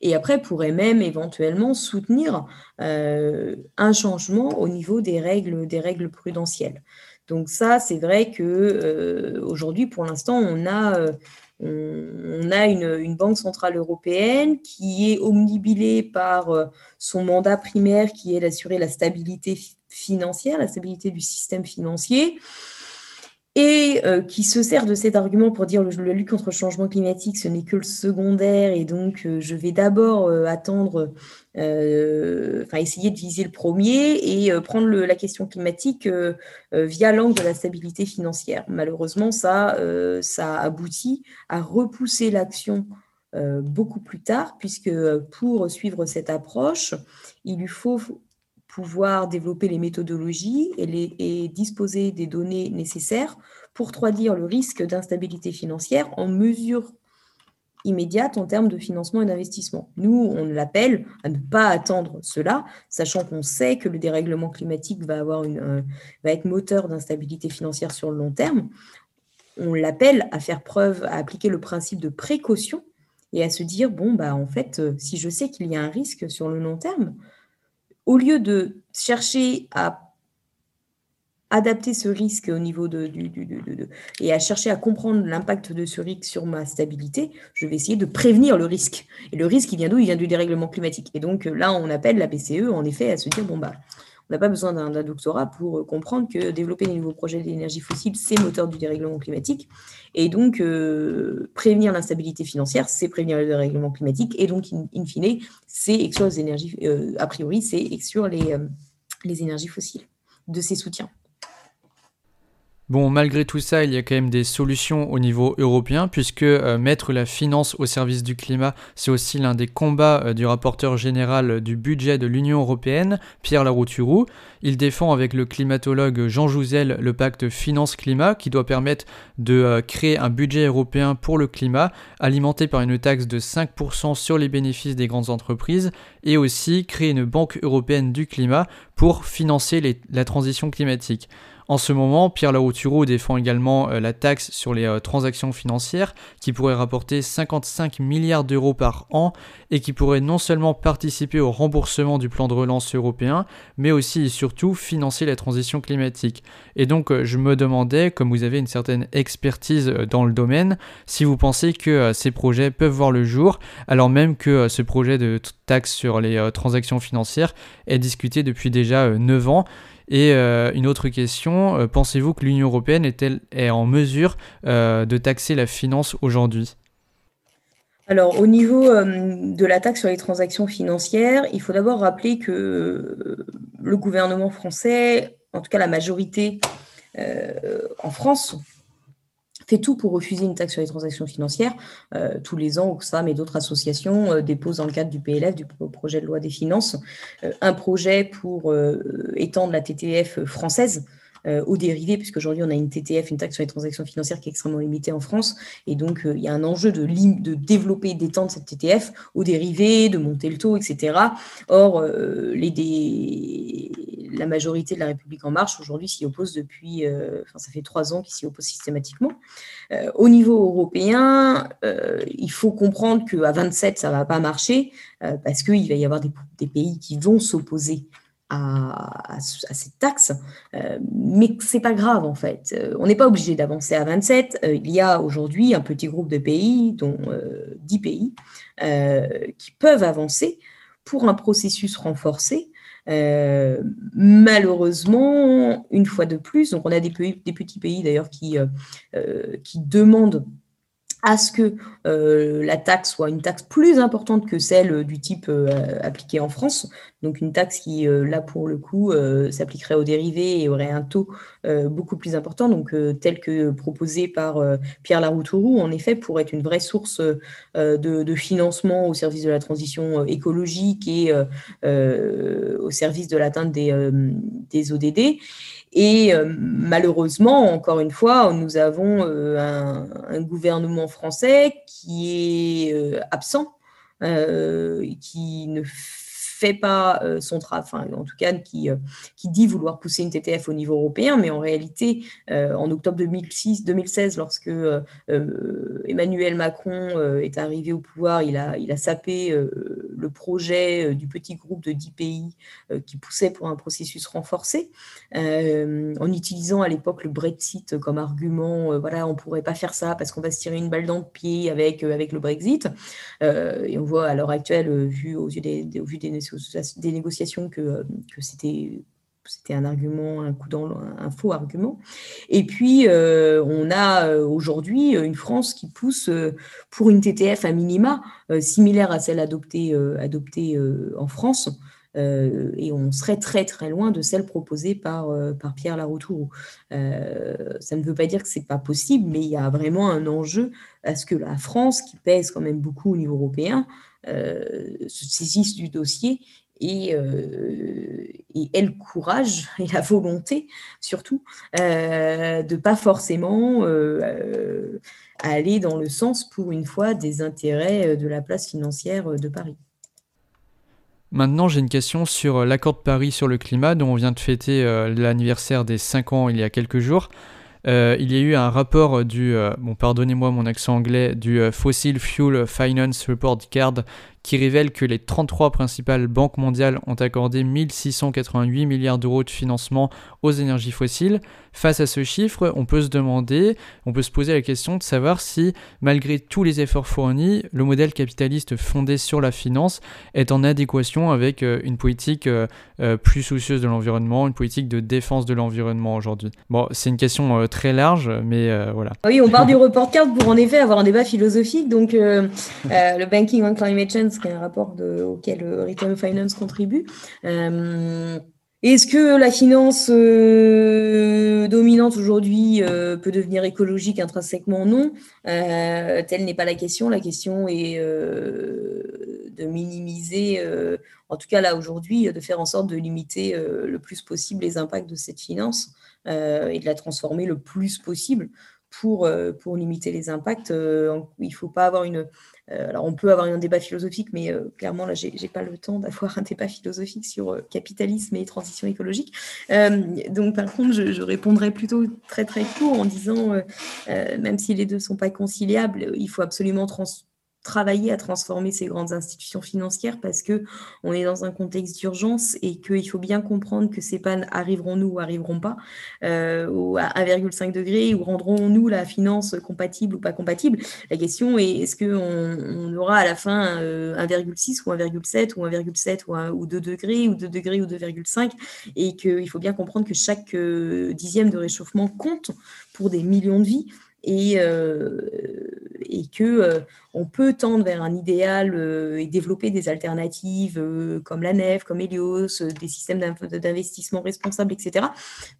et après pourrait même éventuellement soutenir un changement au niveau des règles, des règles prudentielles. Donc ça, c'est vrai que aujourd'hui, pour l'instant, on a on a une, Banque centrale européenne qui est omnibilée par euh, son mandat primaire qui est d'assurer la stabilité financière, la stabilité du système financier, et euh, qui se sert de cet argument pour dire que la lutte contre le changement climatique, ce n'est que le secondaire, et donc euh, je vais d'abord attendre euh, enfin essayer de viser le premier et prendre la question climatique via l'angle de la stabilité financière. Malheureusement, ça, ça aboutit à repousser l'action beaucoup plus tard, puisque pour suivre cette approche, il lui faut pouvoir développer les méthodologies et, disposer des données nécessaires pour traduire le risque d'instabilité financière en mesure immédiate en termes de financement et d'investissement. Nous, on l'appelle à ne pas attendre cela, sachant qu'on sait que le dérèglement climatique va, avoir une, va être moteur d'instabilité financière sur le long terme. On l'appelle à faire preuve, à appliquer le principe de précaution et à se dire, bon, bah, en fait, euh, si je sais qu'il y a un risque sur le long terme, au lieu de chercher à adapter ce risque au niveau de, et à chercher à comprendre l'impact de ce risque sur ma stabilité, je vais essayer de prévenir le risque. Et le risque, il vient d'où? Il vient du dérèglement climatique. Et donc là, on appelle la BCE, en effet, à se dire, bon, bah, on n'a pas besoin d'un doctorat pour comprendre que développer des nouveaux projets d'énergie fossile, c'est moteur du dérèglement climatique. Et donc, euh, prévenir l'instabilité financière, c'est prévenir le dérèglement climatique. Et donc, in, fine, c'est exclure les énergies, euh, a priori, c'est exclure euh, les énergies fossiles de ces soutiens. Bon, malgré tout ça, il y a quand même des solutions au niveau européen, puisque euh, mettre la finance au service du climat, c'est aussi l'un des combats euh, du rapporteur général du budget de l'Union européenne, Pierre Larouturou. Il défend avec le climatologue Jean Jouzel le pacte finance-climat, qui doit permettre de euh, créer un budget européen pour le climat, alimenté par une taxe de 5% sur les bénéfices des grandes entreprises, et aussi créer une banque européenne du climat pour financer la transition climatique. En ce moment, Pierre Laroutureau défend également euh, la taxe sur les euh, transactions financières qui pourrait rapporter 55 milliards d'euros par an et qui pourrait non seulement participer au remboursement du plan de relance européen, mais aussi et surtout financer la transition climatique. Et donc euh, je me demandais, comme vous avez une certaine expertise dans le domaine, si vous pensez que ces projets peuvent voir le jour, alors même que ce projet de taxe sur les transactions financières est discuté depuis déjà 9 ans. Et euh, une autre question, euh, pensez-vous que l'Union européenne est-elle est en mesure euh, de taxer la finance aujourd'hui? Alors, au niveau de la taxe sur les transactions financières, il faut d'abord rappeler que le gouvernement français, en tout cas la majorité en France, fait tout pour refuser une taxe sur les transactions financières. tous les ans, Oxfam et d'autres associations déposent dans le cadre du PLF, du projet de loi des finances, un projet pour étendre la TTF française euh, aux dérivés, puisqu'aujourd'hui on a une TTF, une taxe sur les transactions financières qui est extrêmement limitée en France, et donc euh, il y a un enjeu de, de développer et d'étendre cette TTF aux dérivés, de monter le taux, etc. Or, euh, la majorité de la République en marche aujourd'hui s'y oppose depuis, enfin ça fait trois ans qu'ils s'y opposent systématiquement. au niveau européen, il faut comprendre qu'à 27 ça ne va pas marcher, parce qu'il va y avoir des, des pays qui vont s'opposer à, cette taxe, euh, mais c'est pas grave en fait. Euh, on n'est pas obligé d'avancer à 27. Euh, il y a aujourd'hui un petit groupe de pays, dont 10 pays, qui peuvent avancer pour un processus renforcé. malheureusement, une fois de plus, donc on a des, des petits pays d'ailleurs qui demandent à ce que euh, la taxe soit une taxe plus importante que celle euh, du type euh, appliquée en France. Donc une taxe qui, là pour le coup, s'appliquerait aux dérivés et aurait un taux beaucoup plus important, donc tel que proposé par Pierre Laroutourou, en effet, pour être une vraie source de, financement au service de la transition écologique et au service de l'atteinte des, des ODD. Et euh, malheureusement, encore une fois, nous avons euh, un, gouvernement français qui est euh, absent, qui ne fait pas son travail, en tout cas, qui, qui dit vouloir pousser une TTF au niveau européen, mais en réalité, en octobre 2006, 2016, lorsque Emmanuel Macron est arrivé au pouvoir, il a, il a sapé le projet du petit groupe de 10 pays qui poussait pour un processus renforcé, en utilisant à l'époque le Brexit comme argument, voilà, on ne pourrait pas faire ça parce qu'on va se tirer une balle dans le pied avec, avec le Brexit. et on voit à l'heure actuelle, vu au vu des des négociations que, que c'était c'était un argument, un faux argument. Et puis, euh, on a euh, aujourd'hui une France qui pousse euh, pour une TTF à minima similaire à celle adoptée, en France. et on serait très très loin de celle proposée par, Pierre Laroutourou. ça ne veut pas dire que c'est pas possible, mais il y a vraiment un enjeu à ce que la France, qui pèse quand même beaucoup au niveau européen, se saisissent du dossier et, euh, ait le courage et la volonté, surtout, euh, de pas forcément euh, aller dans le sens, pour une fois, des intérêts de la place financière de Paris. Maintenant, j'ai une question sur l'accord de Paris sur le climat, dont on vient de fêter l'anniversaire des 5 ans il y a quelques jours. Euh, il y a eu un rapport du, bon pardonnez-moi mon accent anglais, du Fossil Fuel Finance Report Card qui révèle que les 33 principales banques mondiales ont accordé 1688 milliards d'euros de financement aux énergies fossiles. Face à ce chiffre, on peut se demander, on peut se poser la question de savoir si, malgré tous les efforts fournis, le modèle capitaliste fondé sur la finance est en adéquation avec euh, une politique euh, euh, plus soucieuse de l'environnement, une politique de défense de l'environnement aujourd'hui. Bon, c'est une question très large, mais voilà. Oui, on part du report card pour en effet avoir un débat philosophique. Donc, le Banking on Climate Change qui est un rapport auquel euh, Retail Finance contribue. Euh, est-ce que la finance euh, dominante aujourd'hui peut devenir écologique intrinsèquement? Non. telle n'est pas la question. La question est de minimiser, en tout cas là aujourd'hui, de faire en sorte de limiter le plus possible les impacts de cette finance et de la transformer le plus possible pour, pour limiter les impacts. il ne faut pas avoir une, euh, alors, on peut avoir un débat philosophique, mais euh, clairement, là, je n'ai pas le temps d'avoir un débat philosophique sur euh, capitalisme et transition écologique. donc, par contre, je, répondrai plutôt très, très court en disant, même si les deux ne sont pas conciliables, il faut absolument trans travailler à transformer ces grandes institutions financières parce que on est dans un contexte d'urgence et qu'il faut bien comprendre que ces pannes arriveront-nous ou arriveront pas euh, à 1,5 degré ou rendront-nous la finance compatible ou pas compatible. La question est est-ce qu'on on aura à la fin 1,6 euh, ou 1,7 ou 1,7 ou, ou 2 degrés ou 2 degrés ou 2,5 et qu'il faut bien comprendre que chaque euh, dixième de réchauffement compte pour des millions de vies. Et, et que on peut tendre vers un idéal et développer des alternatives comme la nef, comme Helios, des systèmes d'investissement responsables, etc.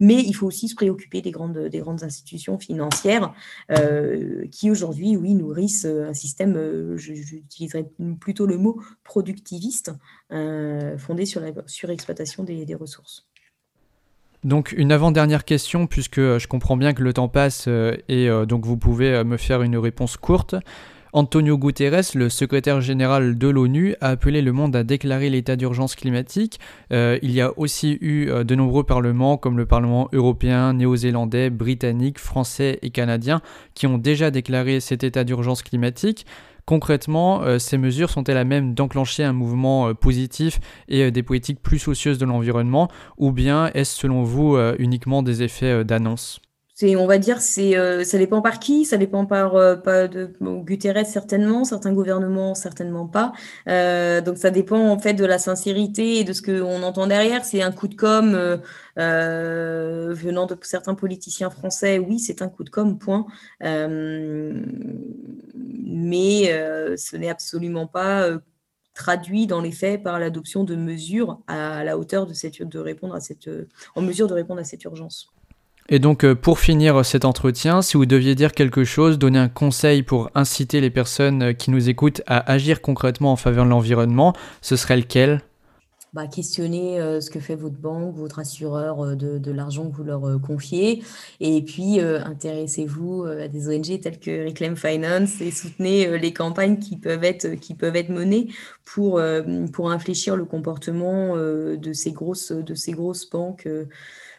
Mais il faut aussi se préoccuper des grandes, des grandes institutions financières qui aujourd'hui, oui, nourrissent un système, j'utiliserais plutôt le mot productiviste, fondé sur la surexploitation des ressources. Donc une avant-dernière question, puisque euh, je comprends bien que le temps passe euh, et euh, donc vous pouvez me faire une réponse courte. Antonio Guterres, le secrétaire général de l'ONU, a appelé le monde à déclarer l'état d'urgence climatique. il y a aussi eu de nombreux parlements, comme le Parlement européen, néo-zélandais, britannique, français et canadien, qui ont déjà déclaré cet état d'urgence climatique. Concrètement, euh, ces mesures sont-elles à même d'enclencher un mouvement euh, positif et euh, des politiques plus soucieuses de l'environnement, ou bien est-ce selon vous uniquement des effets d'annonce? On va dire, c'est, ça dépend par qui, ça dépend par, pas de Guterres certainement, certains gouvernements certainement pas. donc ça dépend en fait de la sincérité et de ce qu'on entend derrière. C'est un coup de com venant de certains politiciens français, oui, c'est un coup de com, point. mais ce n'est absolument pas traduit dans les faits par l'adoption de mesures à la hauteur de cette de répondre à cette en mesure de répondre à cette urgence. Et donc, euh, pour finir cet entretien, si vous deviez dire quelque chose, donner un conseil pour inciter les personnes euh, qui nous écoutent à agir concrètement en faveur de l'environnement, ce serait lequel? Bah, euh, ce que fait votre banque, votre assureur de, l'argent que vous leur confiez. Et puis, intéressez-vous à des ONG telles que Reclaim Finance et soutenez les campagnes qui peuvent être, qui peuvent être menées pour, pour infléchir le comportement de, ces grosses, de ces grosses banques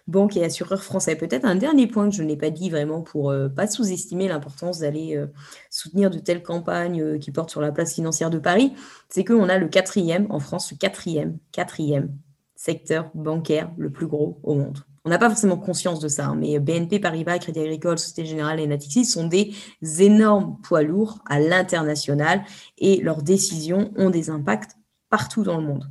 banques et assureurs français. Peut-être un dernier point que je n'ai pas dit vraiment pour ne euh, pas sous-estimer l'importance d'aller euh, soutenir de telles campagnes euh, qui portent sur la place financière de Paris, c'est qu'on a le quatrième, en France, le quatrième, quatrième secteur bancaire le plus gros au monde. On n'a pas forcément conscience de ça, hein, mais BNP Paribas, Crédit Agricole, Société Générale et Natixis sont des énormes poids lourds à l'international et leurs décisions ont des impacts partout dans le monde.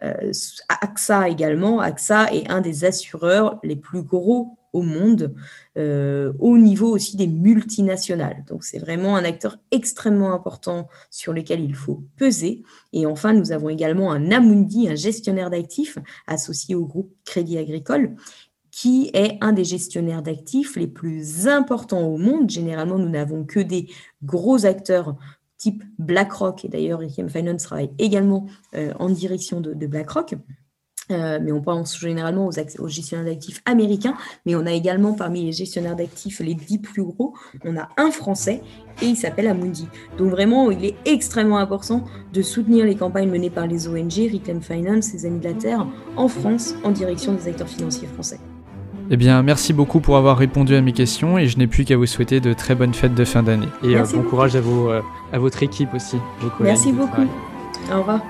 AXA euh, également, AXA est un des assureurs les plus gros au monde, euh, au niveau aussi des multinationales. Donc c'est vraiment un acteur extrêmement important sur lequel il faut peser. Et enfin, nous avons également un Amundi, un gestionnaire d'actifs associé au groupe Crédit Agricole, qui est un des gestionnaires d'actifs les plus importants au monde. Généralement, nous n'avons que des gros acteurs type BlackRock. Et d'ailleurs, Requiem Finance travaille également euh, en direction de, BlackRock. Euh, mais on pense généralement aux, gestionnaires d'actifs américains, mais on a également parmi les gestionnaires d'actifs les dix plus gros, on a un français et il s'appelle Amundi. Donc vraiment, il est extrêmement important de soutenir les campagnes menées par les ONG, Reclaim Finance, les Amis de la Terre, en France, en direction des acteurs financiers français. Eh bien, merci beaucoup pour avoir répondu à mes questions et je n'ai plus qu'à vous souhaiter de très bonnes fêtes de fin d'année. Et euh, bon courage à, vos, euh, à votre équipe aussi. merci beaucoup. Au revoir.